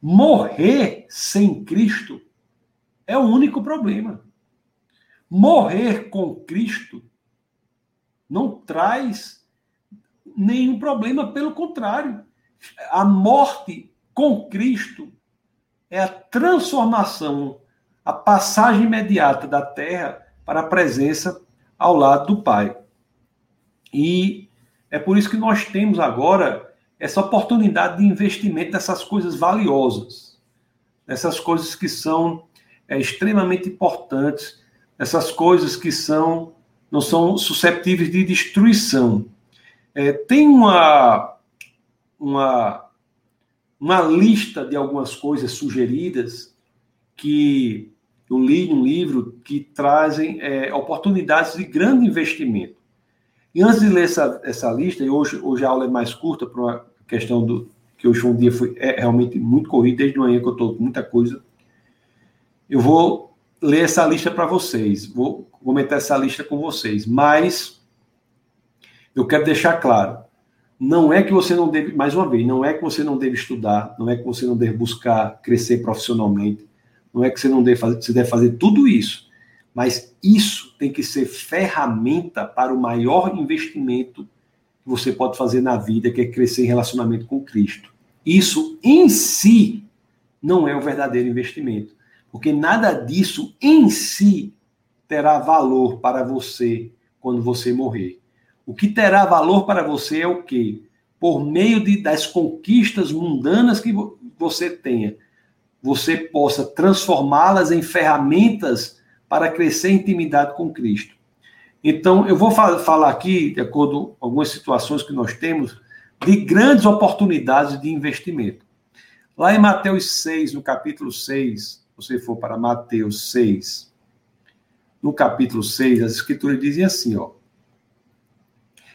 Morrer sem Cristo é o único problema. Morrer com Cristo não traz nenhum problema, pelo contrário. A morte com Cristo é a transformação, a passagem imediata da terra para a presença ao lado do Pai. E é por isso que nós temos agora essa oportunidade de investimento nessas coisas valiosas, nessas coisas que são é, extremamente importantes, essas coisas que são não são susceptíveis de destruição. É, tem uma, uma, uma lista de algumas coisas sugeridas que eu li num livro que trazem é, oportunidades de grande investimento. E antes de ler essa, essa lista, e hoje, hoje a aula é mais curta, por uma questão do que hoje um dia foi é realmente muito corrido, desde manhã que eu estou com muita coisa. Eu vou ler essa lista para vocês, vou comentar essa lista com vocês, mas eu quero deixar claro, não é que você não deve, mais uma vez, não é que você não deve estudar, não é que você não deve buscar crescer profissionalmente, não é que você não deve fazer, você deve fazer tudo isso. Mas isso tem que ser ferramenta para o maior investimento que você pode fazer na vida, que é crescer em relacionamento com Cristo. Isso em si não é o verdadeiro investimento, porque nada disso em si terá valor para você quando você morrer. O que terá valor para você é o quê? Por meio de, das conquistas mundanas que você tenha, você possa transformá-las em ferramentas para crescer em intimidade com Cristo. Então, eu vou falar aqui, de acordo com algumas situações que nós temos, de grandes oportunidades de investimento. Lá em Mateus 6, no capítulo 6, se você for para Mateus 6, no capítulo 6, as escrituras dizem assim, ó.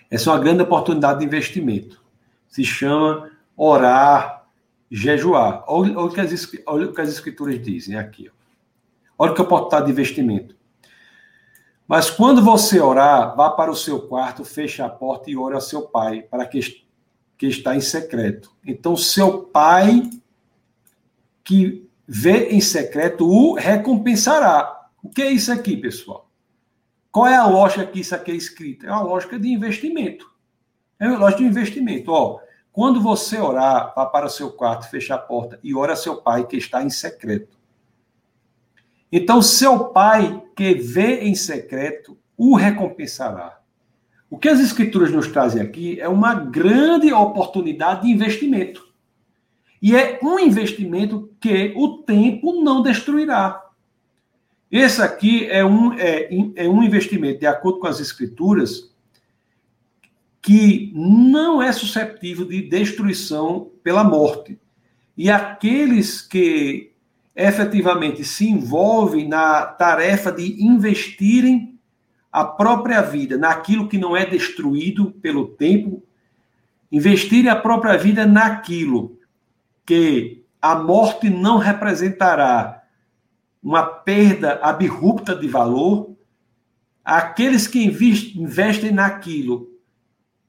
Essa é uma grande oportunidade de investimento. Se chama orar, jejuar. Olha, olha, o, que as, olha o que as escrituras dizem aqui, ó. Olha que oportunidade de investimento. Mas quando você orar, vá para o seu quarto, feche a porta e ore ao seu pai, para que, que está em secreto. Então, seu pai que vê em secreto o recompensará. O que é isso aqui, pessoal? Qual é a lógica que isso aqui é escrito? É uma lógica de investimento. É uma lógica de investimento. Ó, quando você orar, vá para o seu quarto, feche a porta e ore a seu pai que está em secreto. Então, seu pai que vê em secreto o recompensará. O que as escrituras nos trazem aqui é uma grande oportunidade de investimento. E é um investimento que o tempo não destruirá. Esse aqui é um, é, é um investimento, de acordo com as escrituras, que não é susceptível de destruição pela morte. E aqueles que efetivamente se envolvem na tarefa de investirem a própria vida naquilo que não é destruído pelo tempo, investirem a própria vida naquilo que a morte não representará uma perda abrupta de valor, aqueles que investem naquilo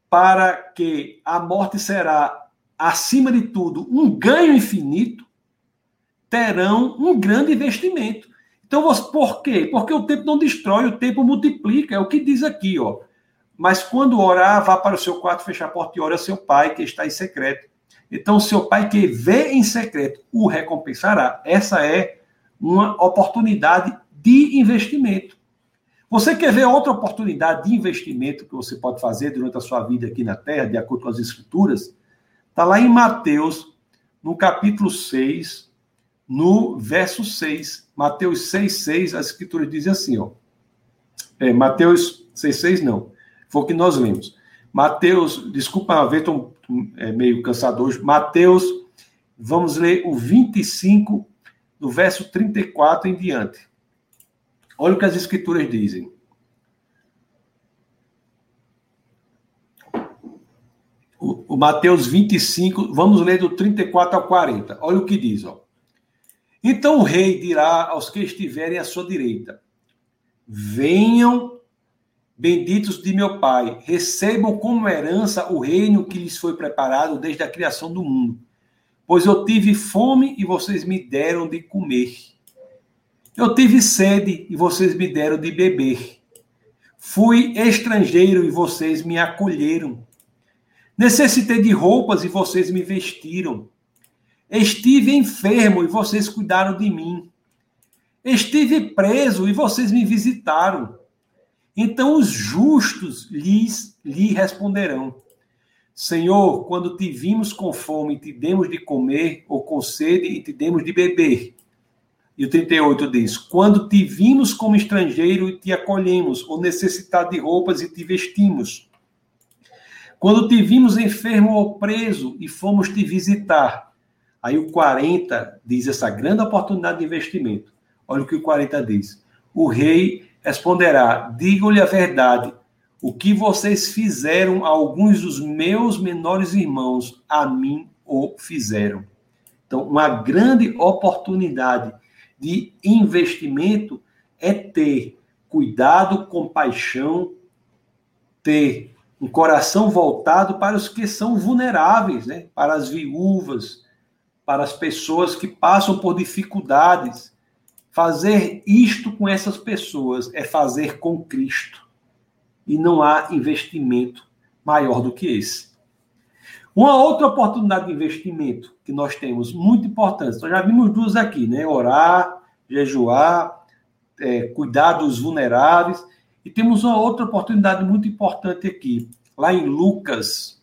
para que a morte será, acima de tudo, um ganho infinito, terão um grande investimento. Então, por quê? Porque o tempo não destrói, o tempo multiplica, é o que diz aqui, ó. Mas quando orar, vá para o seu quarto, feche a porta e ore a seu pai que está em secreto. Então, seu pai que vê em secreto o recompensará. Essa é uma oportunidade de investimento. Você quer ver outra oportunidade de investimento que você pode fazer durante a sua vida aqui na Terra, de acordo com as Escrituras? Está lá em Mateus, no capítulo 6, no verso 6. Mateus 6, 6, as Escrituras dizem assim, ó. É, Mateus 6, 6 não. Foi o que nós lemos. Mateus, desculpa estou é, meio cansado hoje. Mateus, vamos ler o 25, do verso 34 em diante. Olha o que as escrituras dizem. O Mateus 25, vamos ler do 34 ao 40. Olha o que diz, ó. Então o rei dirá aos que estiverem à sua direita: Venham, benditos de meu Pai, recebam como herança o reino que lhes foi preparado desde a criação do mundo. Pois eu tive fome e vocês me deram de comer. Eu tive sede e vocês me deram de beber. Fui estrangeiro e vocês me acolheram. Necessitei de roupas e vocês me vestiram. Estive enfermo e vocês cuidaram de mim. Estive preso e vocês me visitaram. Então os justos lhes lhe responderão: Senhor, quando te vimos com fome, te demos de comer, ou com sede e te demos de beber. E o 38 diz: Quando te vimos como estrangeiro e te acolhemos, ou necessitado de roupas e te vestimos. Quando te vimos enfermo ou preso e fomos te visitar. Aí o 40 diz essa grande oportunidade de investimento. Olha o que o 40 diz. O rei responderá: Digo-lhe a verdade. O que vocês fizeram a alguns dos meus menores irmãos, a mim o fizeram. Então, uma grande oportunidade de investimento é ter cuidado, compaixão, ter um coração voltado para os que são vulneráveis, né? para as viúvas, para as pessoas que passam por dificuldades. Fazer isto com essas pessoas é fazer com Cristo. E não há investimento maior do que esse. Uma outra oportunidade de investimento que nós temos, muito importante, nós já vimos duas aqui, né? Orar, jejuar, é, cuidar dos vulneráveis. E temos uma outra oportunidade muito importante aqui, lá em Lucas,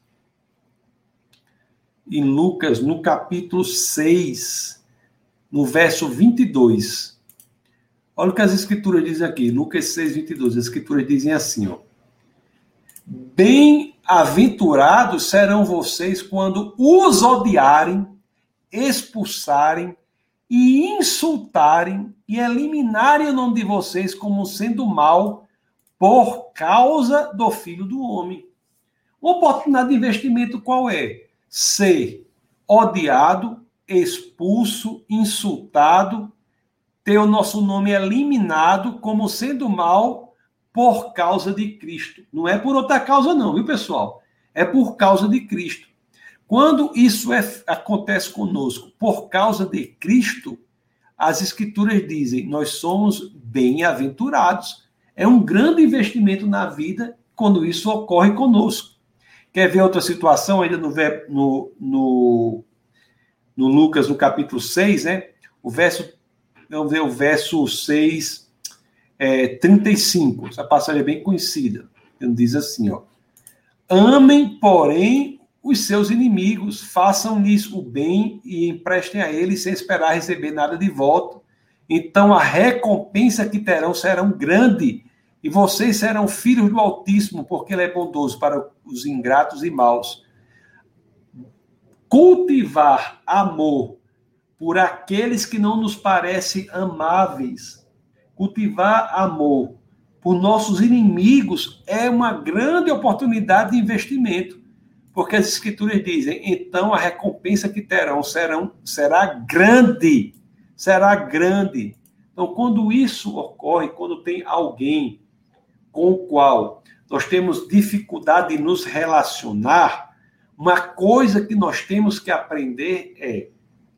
em Lucas, no capítulo 6, no verso 22. Olha o que as escrituras dizem aqui, Lucas 6, 22. As escrituras dizem assim, ó. Bem Aventurados serão vocês quando os odiarem, expulsarem e insultarem e eliminarem o nome de vocês como sendo mal por causa do filho do homem. Uma oportunidade de investimento qual é? Ser odiado, expulso, insultado, ter o nosso nome eliminado como sendo mal por causa de Cristo. Não é por outra causa, não, viu, pessoal? É por causa de Cristo. Quando isso é, acontece conosco por causa de Cristo, as Escrituras dizem: nós somos bem-aventurados. É um grande investimento na vida quando isso ocorre conosco. Quer ver outra situação ainda no, no, no, no Lucas, no capítulo 6, né? O verso, vamos ver o verso 6 é, 35, essa passagem é bem conhecida. Ele diz assim, ó. Amem, porém, os seus inimigos, façam-lhes o bem e emprestem a eles sem esperar receber nada de volta. Então a recompensa que terão será grande, e vocês serão filhos do Altíssimo, porque ele é bondoso para os ingratos e maus. Cultivar amor por aqueles que não nos parecem amáveis cultivar amor por nossos inimigos é uma grande oportunidade de investimento, porque as escrituras dizem: então a recompensa que terão serão, será grande, será grande. Então, quando isso ocorre, quando tem alguém com o qual nós temos dificuldade de nos relacionar, uma coisa que nós temos que aprender é: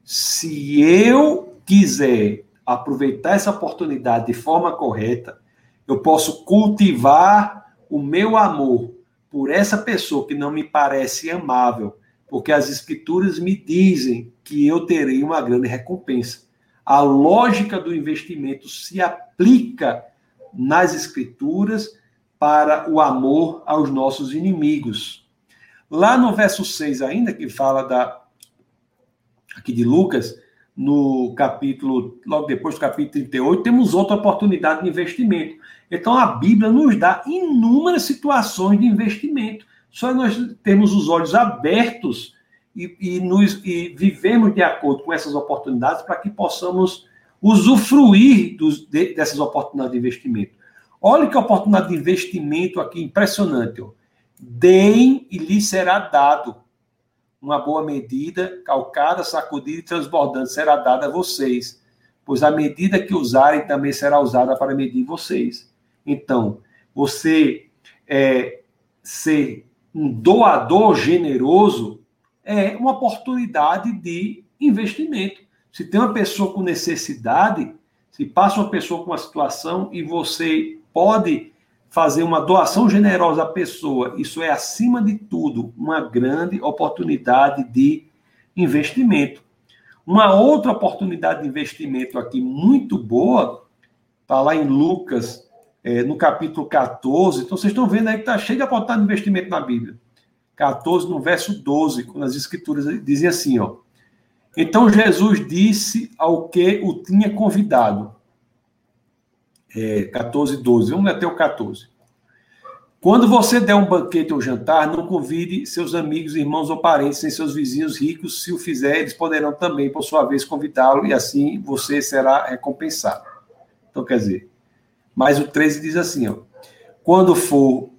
se eu quiser aproveitar essa oportunidade de forma correta, eu posso cultivar o meu amor por essa pessoa que não me parece amável, porque as escrituras me dizem que eu terei uma grande recompensa. A lógica do investimento se aplica nas Escrituras para o amor aos nossos inimigos. Lá no verso 6 ainda, que fala da aqui de Lucas, no capítulo, logo depois do capítulo 38, temos outra oportunidade de investimento. Então a Bíblia nos dá inúmeras situações de investimento. Só nós temos os olhos abertos e, e, nos, e vivemos de acordo com essas oportunidades para que possamos usufruir dos, de, dessas oportunidades de investimento. Olha que oportunidade de investimento aqui impressionante. Ó. Deem e lhe será dado. Uma boa medida, calcada, sacudida e transbordante será dada a vocês, pois a medida que usarem também será usada para medir vocês. Então, você é, ser um doador generoso é uma oportunidade de investimento. Se tem uma pessoa com necessidade, se passa uma pessoa com uma situação e você pode fazer uma doação generosa à pessoa, isso é, acima de tudo, uma grande oportunidade de investimento. Uma outra oportunidade de investimento aqui muito boa está lá em Lucas, é, no capítulo 14. Então, vocês estão vendo aí que está cheio de oportunidade de investimento na Bíblia. 14, no verso 12, quando as escrituras dizem assim, ó. Então Jesus disse ao que o tinha convidado. É, 14, 12. Vamos até o 14. Quando você der um banquete ou jantar, não convide seus amigos, irmãos ou parentes, nem seus vizinhos ricos. Se o fizer, eles poderão também, por sua vez, convidá-lo e assim você será recompensado. Então, quer dizer, mas o 13 diz assim, ó. Quando for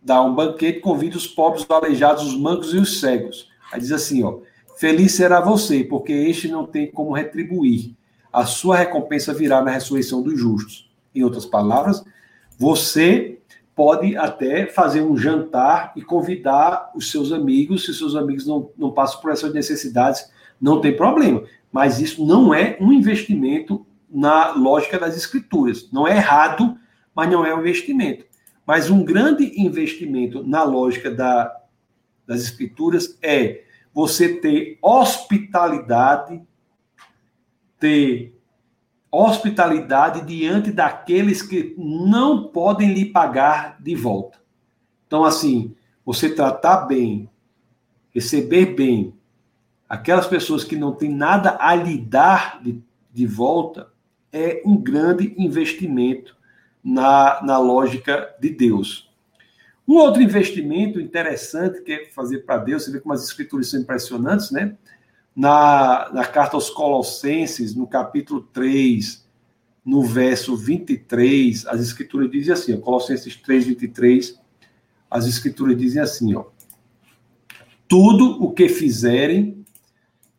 dar um banquete, convide os pobres, os aleijados, os mancos e os cegos. Aí diz assim, ó. Feliz será você, porque este não tem como retribuir. A sua recompensa virá na ressurreição dos justos. Em outras palavras, você pode até fazer um jantar e convidar os seus amigos, se seus amigos não, não passam por essas necessidades, não tem problema. Mas isso não é um investimento na lógica das escrituras. Não é errado, mas não é um investimento. Mas um grande investimento na lógica da, das escrituras é você ter hospitalidade, ter hospitalidade diante daqueles que não podem lhe pagar de volta. Então, assim, você tratar bem, receber bem aquelas pessoas que não têm nada a lhe dar de, de volta é um grande investimento na, na lógica de Deus. Um outro investimento interessante que é fazer para Deus, você vê como as escrituras são impressionantes, né? Na, na carta aos Colossenses, no capítulo 3, no verso 23, as escrituras dizem assim, ó, Colossenses 3, 23, as escrituras dizem assim, ó, tudo o que fizerem,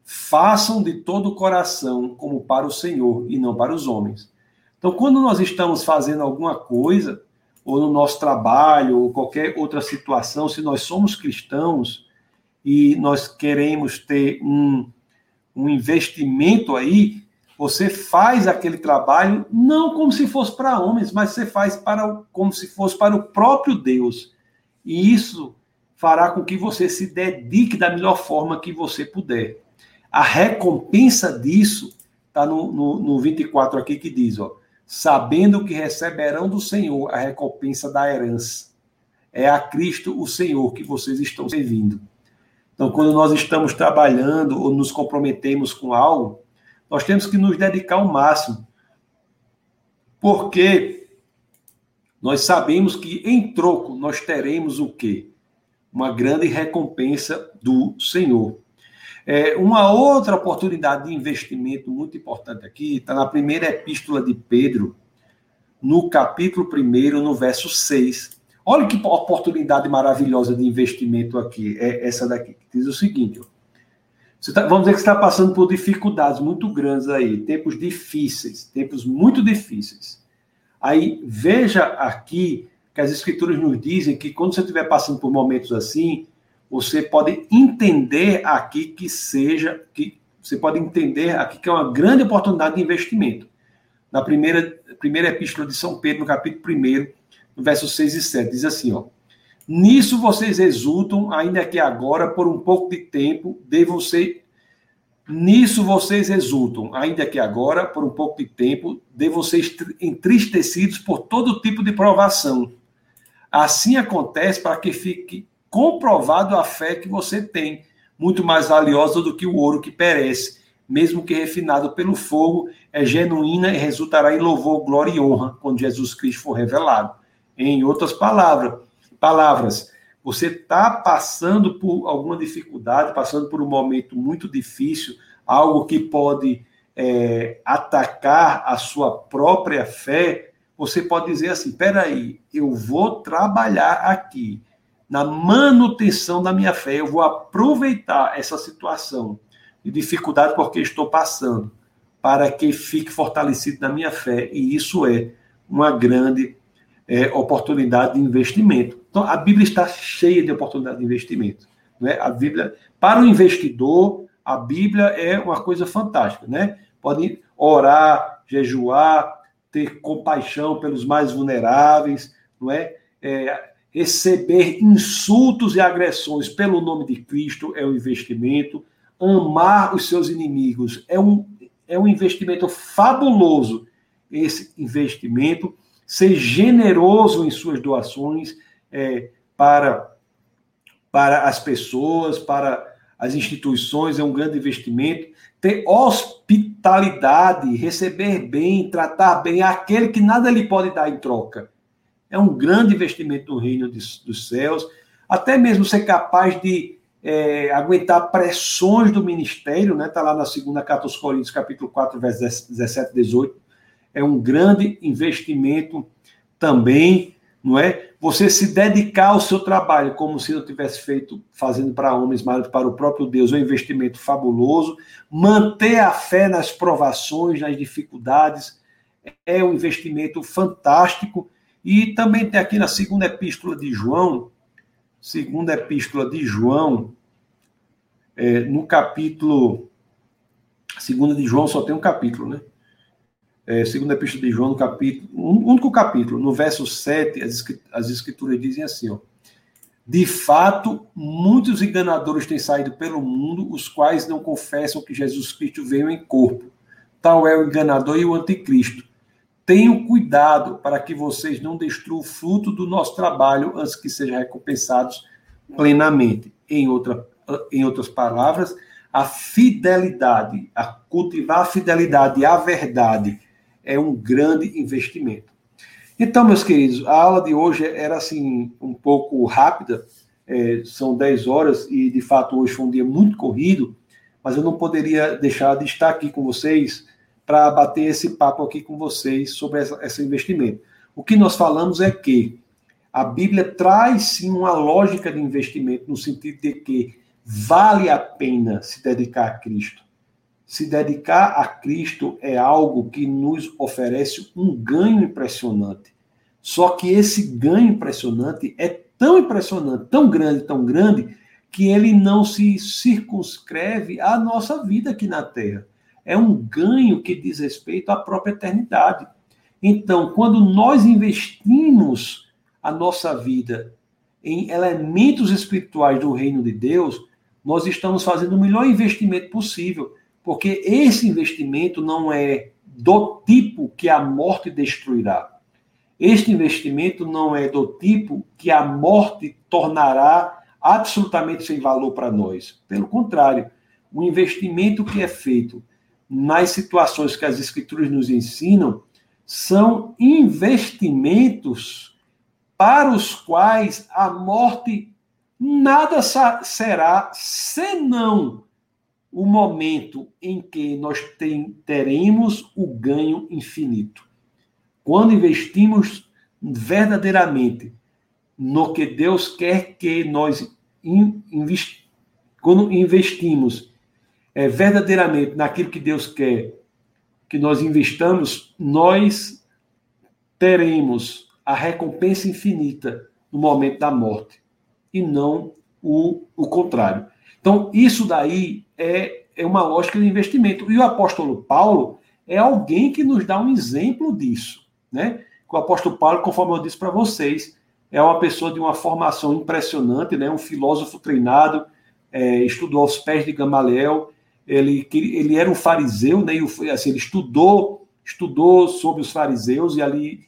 façam de todo o coração, como para o Senhor e não para os homens, então, quando nós estamos fazendo alguma coisa, ou no nosso trabalho, ou qualquer outra situação, se nós somos cristãos e nós queremos ter um, um investimento aí, você faz aquele trabalho não como se fosse para homens, mas você faz para como se fosse para o próprio Deus. E isso fará com que você se dedique da melhor forma que você puder. A recompensa disso está no, no, no 24 aqui que diz, ó sabendo que receberão do Senhor a recompensa da herança. É a Cristo o Senhor que vocês estão servindo. Então, quando nós estamos trabalhando ou nos comprometemos com algo, nós temos que nos dedicar ao máximo. Porque nós sabemos que em troco nós teremos o quê? Uma grande recompensa do Senhor. É, uma outra oportunidade de investimento muito importante aqui está na primeira epístola de Pedro, no capítulo 1, no verso 6. Olha que oportunidade maravilhosa de investimento aqui, é essa daqui, que diz o seguinte: tá, vamos dizer que você está passando por dificuldades muito grandes aí, tempos difíceis, tempos muito difíceis. Aí veja aqui que as escrituras nos dizem que quando você estiver passando por momentos assim, você pode entender aqui que seja, que você pode entender aqui que é uma grande oportunidade de investimento. Na primeira, primeira epístola de São Pedro, no capítulo 1, no verso 6 e 7, diz assim, ó. Nisso vocês exultam, ainda que agora, por um pouco de tempo, devam ser Nisso vocês exultam, ainda que agora, por um pouco de tempo, de vocês entristecidos por todo tipo de provação. Assim acontece para que fique comprovado a fé que você tem, muito mais valiosa do que o ouro que perece, mesmo que refinado pelo fogo, é genuína e resultará em louvor, glória e honra quando Jesus Cristo for revelado. Em outras palavras, palavras, você está passando por alguma dificuldade, passando por um momento muito difícil, algo que pode é, atacar a sua própria fé, você pode dizer assim: peraí, eu vou trabalhar aqui na manutenção da minha fé, eu vou aproveitar essa situação de dificuldade porque estou passando, para que fique fortalecido na minha fé, e isso é uma grande é, oportunidade de investimento. Então, a Bíblia está cheia de oportunidade de investimento. Né? A Bíblia, para o investidor, a Bíblia é uma coisa fantástica. Né? Pode orar, jejuar, ter compaixão pelos mais vulneráveis, não é? é receber insultos e agressões pelo nome de Cristo é um investimento. Amar os seus inimigos é um, é um investimento fabuloso. Esse investimento ser generoso em suas doações é, para, para as pessoas, para as instituições, é um grande investimento. Ter hospitalidade, receber bem, tratar bem aquele que nada lhe pode dar em troca. É um grande investimento no reino de, dos céus. Até mesmo ser capaz de é, aguentar pressões do ministério, né? Está lá na segunda carta aos Coríntios, capítulo 4, versos 17 e 18 é um grande investimento também, não é? Você se dedicar ao seu trabalho como se não tivesse feito fazendo para homens, mas para o próprio Deus, é um investimento fabuloso. Manter a fé nas provações, nas dificuldades, é um investimento fantástico. E também tem aqui na segunda epístola de João, segunda epístola de João, é, no capítulo. Segunda de João só tem um capítulo, né? É, segunda epístola de João, no capítulo, um único capítulo, no verso 7, as, escrituras dizem assim, ó, de fato, muitos enganadores têm saído pelo mundo, os quais não confessam que Jesus Cristo veio em corpo. Tal é o enganador e o anticristo. Tenham cuidado para que vocês não destruam o fruto do nosso trabalho antes que sejam recompensados plenamente. Em, outra, em outras palavras, a fidelidade, a cultivar a fidelidade à verdade é um grande investimento. Então, meus queridos, a aula de hoje era assim um pouco rápida, é, são 10 horas e de fato hoje foi um dia muito corrido, mas eu não poderia deixar de estar aqui com vocês para bater esse papo aqui com vocês sobre essa, esse investimento. O que nós falamos é que a Bíblia traz sim uma lógica de investimento no sentido de que vale a pena se dedicar a Cristo. Se dedicar a Cristo é algo que nos oferece um ganho impressionante. Só que esse ganho impressionante é tão impressionante, tão grande, tão grande, que ele não se circunscreve à nossa vida aqui na Terra. É um ganho que diz respeito à própria eternidade. Então, quando nós investimos a nossa vida em elementos espirituais do reino de Deus, nós estamos fazendo o melhor investimento possível porque esse investimento não é do tipo que a morte destruirá. Este investimento não é do tipo que a morte tornará absolutamente sem valor para nós. Pelo contrário, o investimento que é feito nas situações que as escrituras nos ensinam são investimentos para os quais a morte nada será senão o momento em que nós tem, teremos o ganho infinito. Quando investimos verdadeiramente no que Deus quer que nós quando investimos é, verdadeiramente naquilo que Deus quer que nós investamos, nós teremos a recompensa infinita no momento da morte e não o, o contrário. Então, isso daí é, é uma lógica de investimento. E o apóstolo Paulo é alguém que nos dá um exemplo disso. Né? O apóstolo Paulo, conforme eu disse para vocês, é uma pessoa de uma formação impressionante, né? um filósofo treinado, é, estudou aos pés de Gamaliel, ele, ele era um fariseu, né? E, assim, ele estudou, estudou sobre os fariseus e ali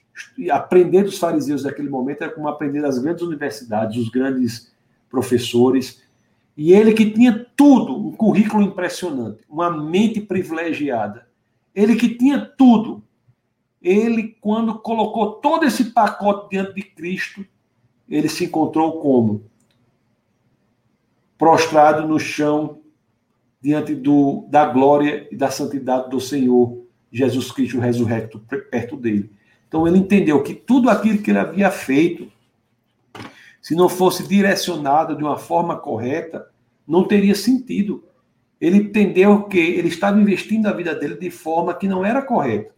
aprender dos fariseus daquele momento era como aprender das grandes universidades, os grandes professores. E ele que tinha tudo, um currículo impressionante, uma mente privilegiada. Ele que tinha tudo. Ele, quando colocou todo esse pacote diante de Cristo, ele se encontrou como? Prostrado no chão, diante do, da glória e da santidade do Senhor, Jesus Cristo ressurrecto, perto dele. Então ele entendeu que tudo aquilo que ele havia feito, se não fosse direcionado de uma forma correta, não teria sentido. Ele entendeu que ele estava investindo a vida dele de forma que não era correta.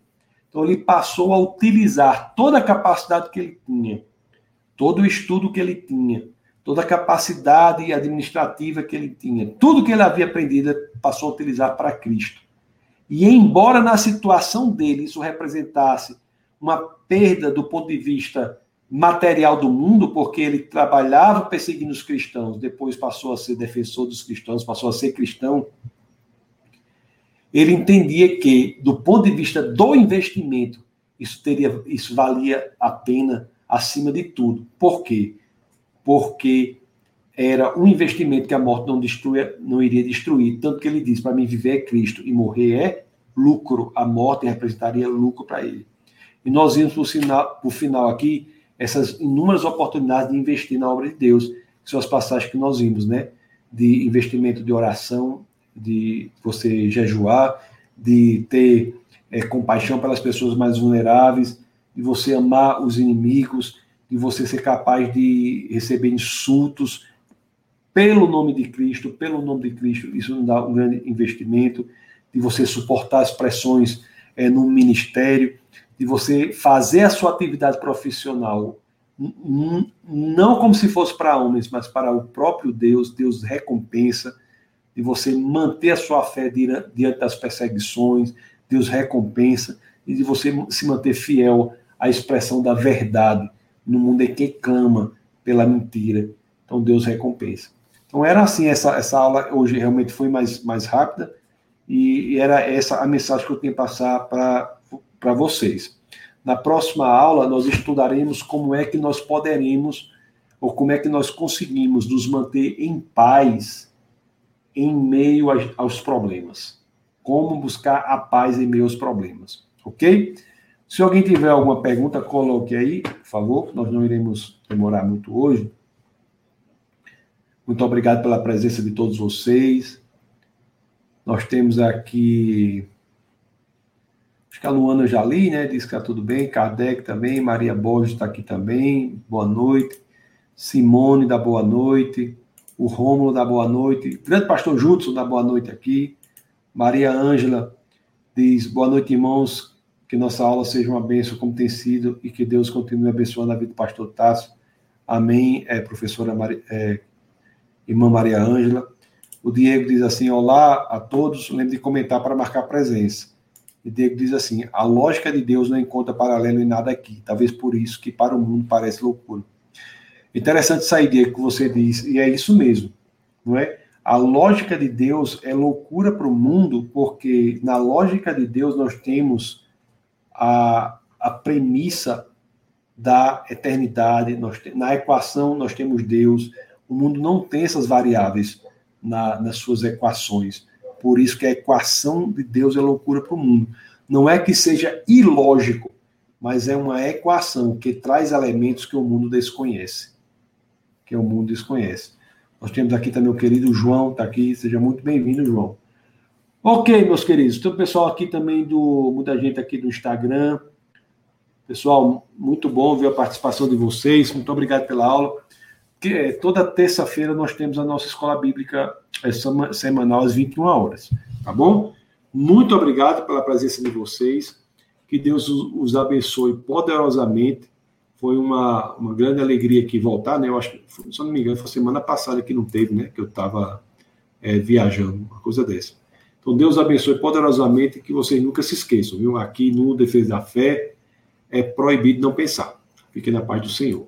Então ele passou a utilizar toda a capacidade que ele tinha, todo o estudo que ele tinha, toda a capacidade administrativa que ele tinha, tudo que ele havia aprendido, passou a utilizar para Cristo. E embora na situação dele isso representasse uma perda do ponto de vista material do mundo, porque ele trabalhava perseguindo os cristãos, depois passou a ser defensor dos cristãos, passou a ser cristão. Ele entendia que, do ponto de vista do investimento, isso teria, isso valia a pena acima de tudo. Por quê? Porque era um investimento que a morte não, destruía, não iria destruir. Tanto que ele diz: para mim, viver é Cristo e morrer é lucro. A morte representaria lucro para ele. E nós vimos para o final, final aqui essas inúmeras oportunidades de investir na obra de Deus, que são as passagens que nós vimos, né? De investimento de oração, de você jejuar, de ter é, compaixão pelas pessoas mais vulneráveis, de você amar os inimigos, de você ser capaz de receber insultos pelo nome de Cristo, pelo nome de Cristo, isso não dá um grande investimento, de você suportar as pressões é, no ministério, de você fazer a sua atividade profissional não como se fosse para homens, mas para o próprio Deus, Deus recompensa, de você manter a sua fé diante das perseguições, Deus recompensa, e de você se manter fiel à expressão da verdade no mundo em que clama pela mentira. Então Deus recompensa. Então era assim, essa, essa aula hoje realmente foi mais, mais rápida, e, era essa a mensagem que eu tenho que passar para para vocês. Na próxima aula, nós estudaremos como é que nós poderemos, ou como é que nós conseguimos nos manter em paz em meio aos problemas. Como buscar a paz em meio aos problemas. Ok? Se alguém tiver alguma pergunta, coloque aí, por favor. Nós não iremos demorar muito hoje. Muito obrigado pela presença de todos vocês. Nós temos aqui Acho que a Luana já li, né? Diz que está tudo bem. Kardec também. Maria Borges está aqui também. Boa noite. Simone da boa noite. O Rômulo da boa noite. Grande pastor Judson da boa noite aqui. Maria Ângela diz: Boa noite, irmãos. Que nossa aula seja uma bênção como tem sido e que Deus continue abençoando a vida do pastor Tássio. Amém, é, professora Maria, é, irmã Maria Ângela. O Diego diz assim: Olá a todos. Lembre de comentar para marcar presença. E Diego diz assim: a lógica de Deus não encontra paralelo em nada aqui. Talvez por isso que para o mundo parece loucura. Interessante sair, Diego, que você diz, e é isso mesmo, não é? A lógica de Deus é loucura para o mundo, porque na lógica de Deus nós temos a, a premissa da eternidade, nós, na equação nós temos Deus, o mundo não tem essas variáveis na, nas suas equações. Por isso que a equação de Deus é loucura para o mundo. Não é que seja ilógico, mas é uma equação que traz elementos que o mundo desconhece. Que o mundo desconhece. Nós temos aqui também o querido João, está aqui. Seja muito bem-vindo, João. Ok, meus queridos. Tem o pessoal aqui também do. Muita gente aqui do Instagram. Pessoal, muito bom ver a participação de vocês. Muito obrigado pela aula. Que, é, toda terça-feira nós temos a nossa escola bíblica é semanal às 21 horas, tá bom? Muito obrigado pela presença de vocês. Que Deus os abençoe poderosamente. Foi uma, uma grande alegria aqui voltar, né? Eu acho se não me engano, foi semana passada que não teve, né? Que eu estava é, viajando, uma coisa dessa. Então, Deus abençoe poderosamente que vocês nunca se esqueçam, viu? Aqui no Defesa da Fé é proibido não pensar. Fiquem na paz do Senhor.